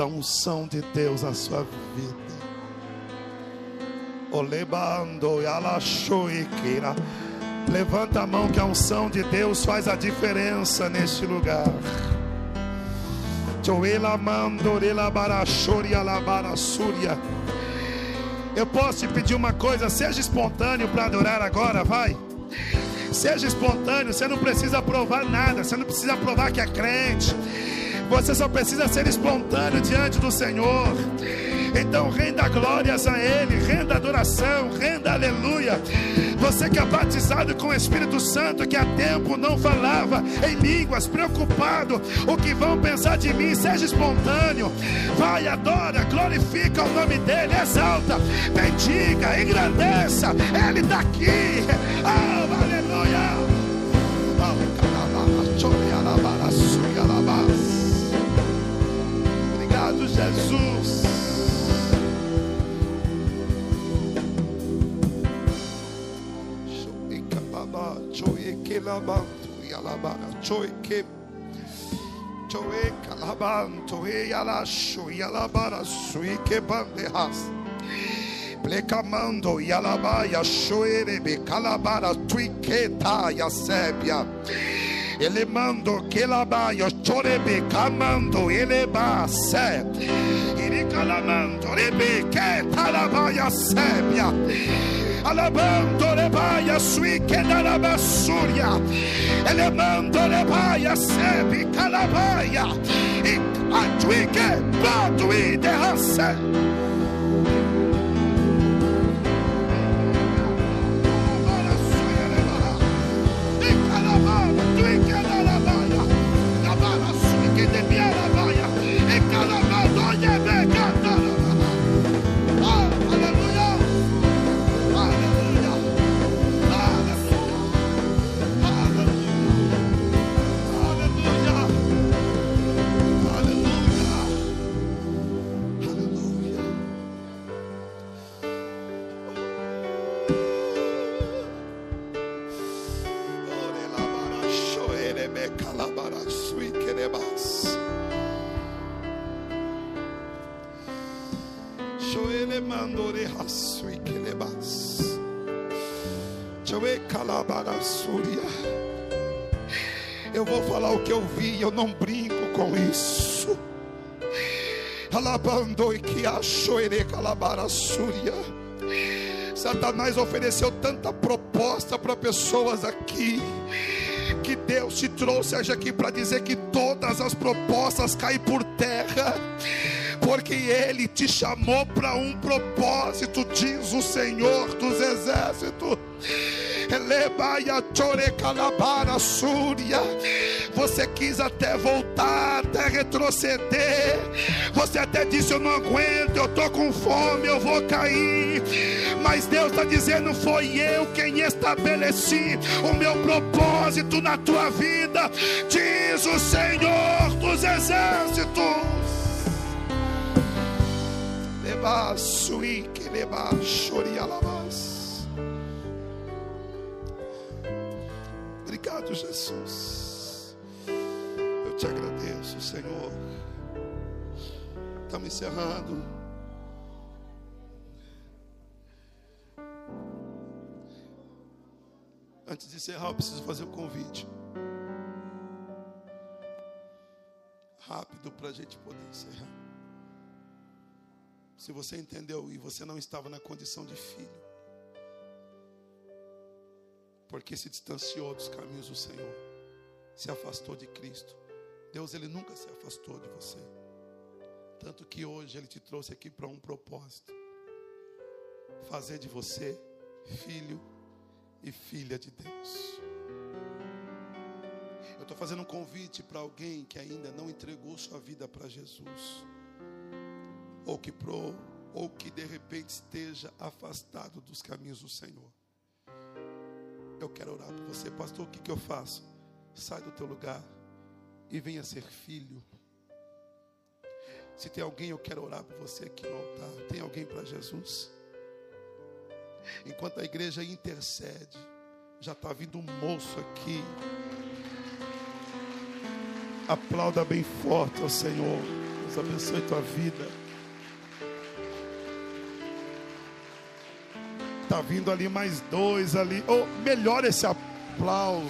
Da unção de Deus na sua vida. Levanta a mão que a unção de Deus faz a diferença neste lugar. Eu posso te pedir uma coisa, seja espontâneo para adorar agora, vai. Seja espontâneo, você não precisa provar nada, você não precisa provar que é crente. Você só precisa ser espontâneo diante do Senhor. Então renda glórias a Ele, renda adoração, renda aleluia. Você que é batizado com o Espírito Santo, que há tempo não falava em línguas, preocupado, o que vão pensar de mim, seja espontâneo. Vai, adora, glorifica o nome dEle, exalta, bendiga, engrandeça. Ele está aqui. Oh, alabara, choique. Choica, labanto, e alasho, e alabara, suique, bandejas. Plecamando, e alabaia, choerebe, calabara, tuiqueta, sébia. Ele mando que labaia, chorebe, camando, ele basse. Ele calamando, rebe, que talabaia, sébia. Alabando, lebaia, sui, que dalabassúria. Ele mando, lebaia, sebi, calabaia. E a tuique, bando, e Que achou. Satanás ofereceu tanta proposta para pessoas aqui. Que Deus te trouxe hoje aqui para dizer que todas as propostas caem por terra. Porque Ele te chamou para um propósito, diz o Senhor dos Exércitos. Você quis até voltar, até retroceder. Você até disse: Eu não aguento, eu estou com fome, eu vou cair. Mas Deus está dizendo: Foi eu quem estabeleci o meu propósito na tua vida, diz o Senhor dos Exércitos. Leva sui que leva chorialabas. Obrigado, Jesus. Eu te agradeço, Senhor. Estamos encerrando. Antes de encerrar, eu preciso fazer um convite. Rápido para a gente poder encerrar. Se você entendeu e você não estava na condição de filho, porque se distanciou dos caminhos do Senhor, se afastou de Cristo. Deus, Ele nunca se afastou de você. Tanto que hoje Ele te trouxe aqui para um propósito: fazer de você filho e filha de Deus. Eu estou fazendo um convite para alguém que ainda não entregou sua vida para Jesus, ou que pro, ou que de repente esteja afastado dos caminhos do Senhor. Eu quero orar por você, pastor. O que, que eu faço? Sai do teu lugar e venha ser filho. Se tem alguém, eu quero orar por você aqui no altar. Tem alguém para Jesus? Enquanto a igreja intercede, já está vindo um moço aqui. Aplauda bem forte ao Senhor. Deus abençoe tua vida. Está vindo ali mais dois ali. Oh, melhor esse aplauso.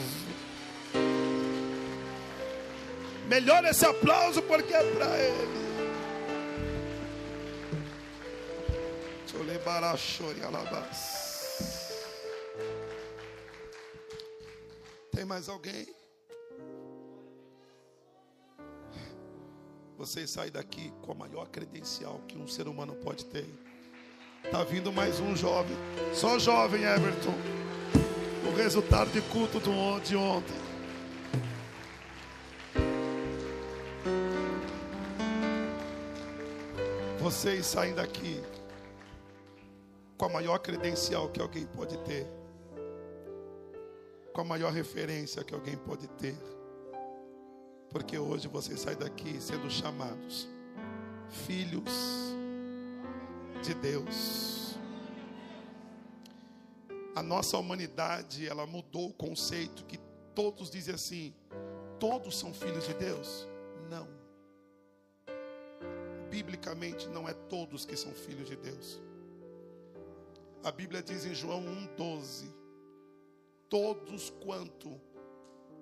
Melhor esse aplauso porque é para ele. Tem mais alguém? Você sai daqui com a maior credencial que um ser humano pode ter. Tá vindo mais um jovem. Só jovem, Everton. O resultado de culto de ontem. Vocês saem daqui com a maior credencial que alguém pode ter. Com a maior referência que alguém pode ter. Porque hoje vocês saem daqui sendo chamados filhos de Deus. A nossa humanidade, ela mudou o conceito que todos dizem assim: todos são filhos de Deus. Não. Biblicamente, não é todos que são filhos de Deus. A Bíblia diz em João 1,12: Todos quanto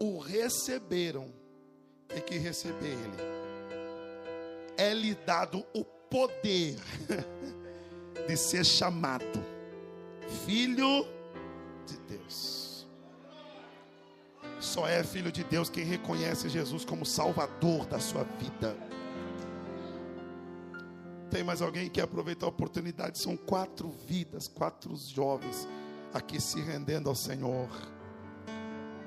o receberam, tem que receber Ele. É-lhe dado o poder de ser chamado filho de Deus. Só é filho de Deus quem reconhece Jesus como Salvador da sua vida. Tem mais alguém que aproveitar a oportunidade? São quatro vidas, quatro jovens aqui se rendendo ao Senhor.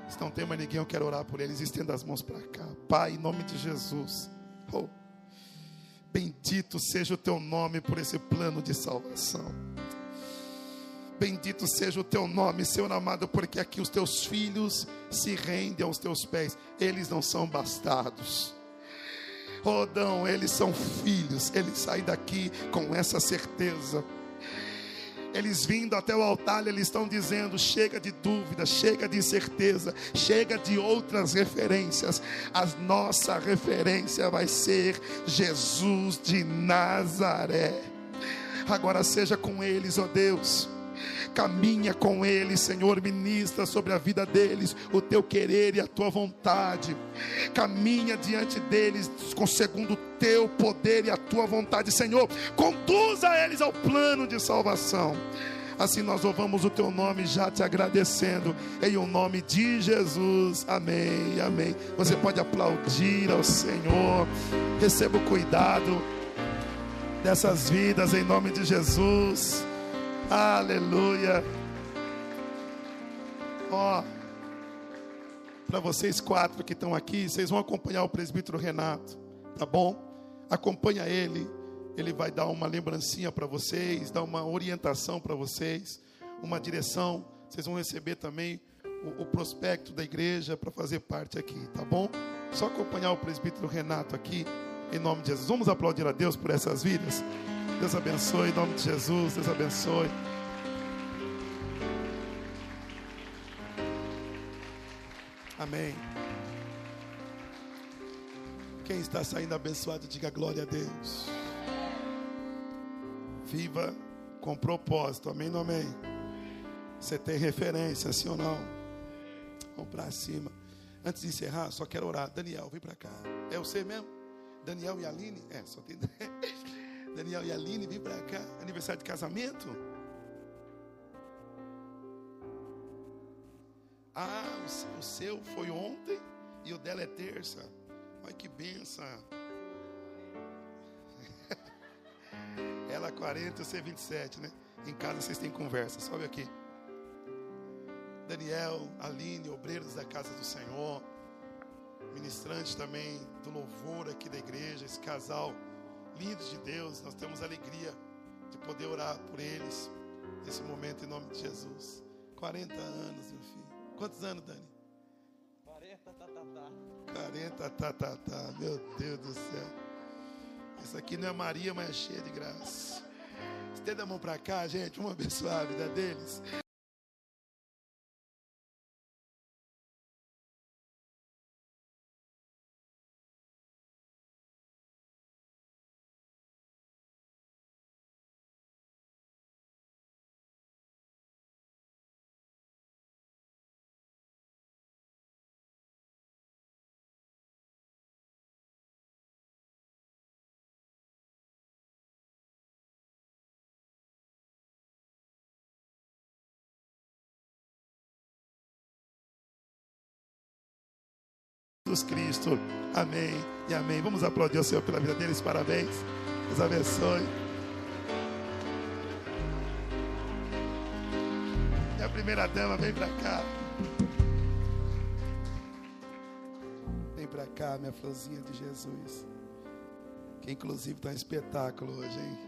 Se não tem mais ninguém, eu quero orar por eles. Estenda as mãos para cá. Pai, em nome de Jesus. Oh, bendito seja o teu nome por esse plano de salvação. Bendito seja o teu nome, Senhor amado, porque aqui os teus filhos se rendem aos teus pés. Eles não são bastados. Rodão, eles são filhos. Eles saem daqui com essa certeza. Eles vindo até o altar, eles estão dizendo: chega de dúvida, chega de incerteza, chega de outras referências. A nossa referência vai ser Jesus de Nazaré. Agora seja com eles, ó Deus caminha com eles, Senhor, ministra sobre a vida deles o teu querer e a tua vontade, caminha diante deles com segundo o teu poder e a tua vontade, Senhor, conduza eles ao plano de salvação. Assim nós louvamos o teu nome, já te agradecendo, em o nome de Jesus. Amém, amém. Você pode aplaudir ao Senhor, receba o cuidado dessas vidas, em nome de Jesus. Aleluia. Ó, para vocês quatro que estão aqui, vocês vão acompanhar o presbítero Renato, tá bom? Acompanha ele. Ele vai dar uma lembrancinha para vocês, dar uma orientação para vocês, uma direção. Vocês vão receber também o, o prospecto da igreja para fazer parte aqui, tá bom? Só acompanhar o presbítero Renato aqui, em nome de Jesus. Vamos aplaudir a Deus por essas vidas. Deus abençoe, em nome de Jesus, Deus abençoe. Amém. Quem está saindo abençoado, diga glória a Deus. Viva com propósito, amém ou amém? Você tem referência, sim ou não? Vamos para cima. Antes de encerrar, só quero orar. Daniel, vem para cá. É você mesmo? Daniel e Aline? É, só tem. Daniel e Aline, vem para cá. Aniversário de casamento? Ah, o seu foi ontem e o dela é terça. Olha que benção. Ela 40 e você 27, né? Em casa vocês têm conversa. Sobe aqui. Daniel, Aline, obreiros da casa do Senhor, ministrantes também do louvor aqui da igreja, esse casal lindo de Deus, nós temos alegria de poder orar por eles nesse momento em nome de Jesus. 40 anos, meu filho. Quantos anos, Dani? 40, tá, tá, tá. 40, tá, tá, tá. Meu Deus do céu. Isso aqui não é Maria, mas é cheia de graça. Estenda a mão para cá, gente. Vamos abençoar a vida deles. Jesus Cristo. Amém e amém. Vamos aplaudir o Senhor pela vida deles. Parabéns. Deus abençoe. E a primeira dama, vem para cá. Vem para cá, minha florzinha de Jesus. Que inclusive está um espetáculo hoje, hein?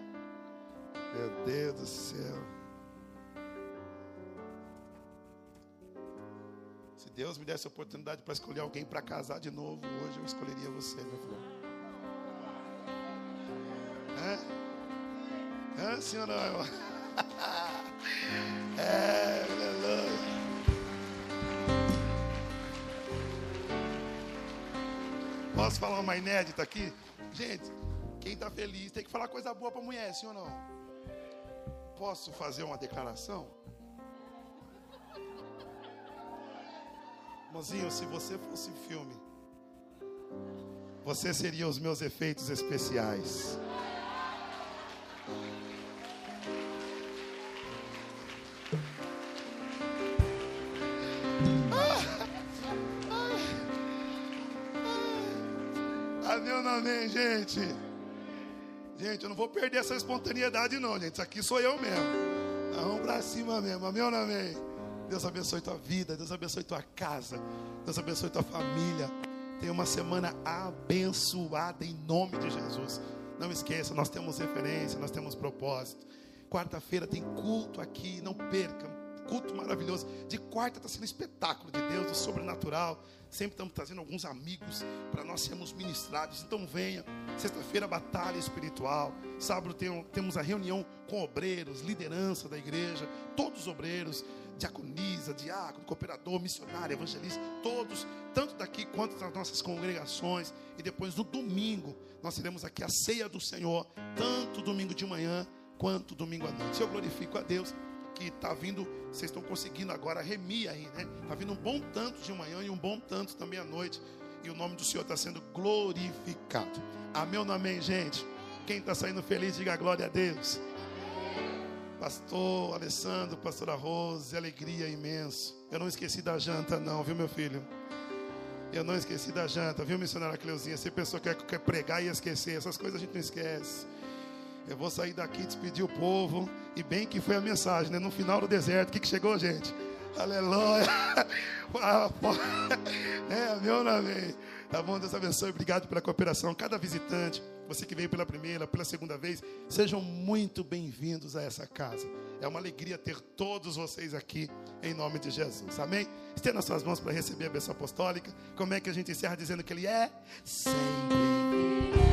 Meu Deus do céu. Deus me desse a oportunidade para escolher alguém para casar de novo, hoje eu escolheria você, meu filho. É, sim ou não? É, aleluia. Posso falar uma inédita aqui? Gente, quem está feliz tem que falar coisa boa para a mulher, ou não? Posso fazer uma declaração? Irmãozinho, se você fosse filme, você seria os meus efeitos especiais. Amém ou não amém, gente? Gente, eu não vou perder essa espontaneidade, não, gente. Isso aqui sou eu mesmo. Vamos pra cima mesmo. Amém ou não amém? Deus abençoe tua vida, Deus abençoe tua casa, Deus abençoe tua família. Tenha uma semana abençoada em nome de Jesus. Não esqueça, nós temos referência, nós temos propósito. Quarta-feira tem culto aqui, não perca. Culto maravilhoso. De quarta está sendo espetáculo de Deus, do sobrenatural. Sempre estamos trazendo alguns amigos para nós sermos ministrados. Então venha. Sexta-feira, batalha espiritual. Sábado tem, temos a reunião com obreiros, liderança da igreja, todos os obreiros diaconisa, diácono, cooperador, missionário, evangelista, todos, tanto daqui quanto das nossas congregações. E depois no domingo, nós teremos aqui a ceia do Senhor, tanto domingo de manhã quanto domingo à noite. Eu glorifico a Deus que está vindo, vocês estão conseguindo agora remir aí, né? Está vindo um bom tanto de manhã e um bom tanto também à noite. E o nome do Senhor está sendo glorificado. Amém ou não amém, gente? Quem está saindo feliz, diga glória a Deus. Pastor Alessandro, pastora Rose, alegria imenso. Eu não esqueci da janta, não, viu, meu filho? Eu não esqueci da janta, viu, missionária Cleuzinha? Você pensou que quer pregar e esquecer, essas coisas a gente não esquece. Eu vou sair daqui, despedir o povo. E bem que foi a mensagem, né? No final do deserto, o que, que chegou, gente? Aleluia! é, meu nome. Tá bom? Deus abençoe. Obrigado pela cooperação. Cada visitante você que veio pela primeira, pela segunda vez, sejam muito bem-vindos a essa casa. É uma alegria ter todos vocês aqui, em nome de Jesus. Amém? Estenda suas mãos para receber a bênção apostólica. Como é que a gente encerra dizendo que Ele é? Sempre.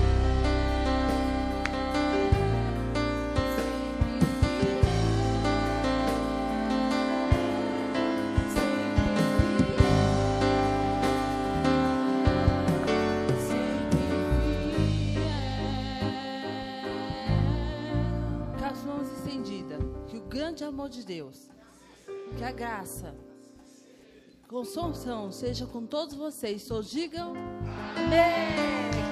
De Deus, que a graça, consolação seja com todos vocês. Todos digam amém.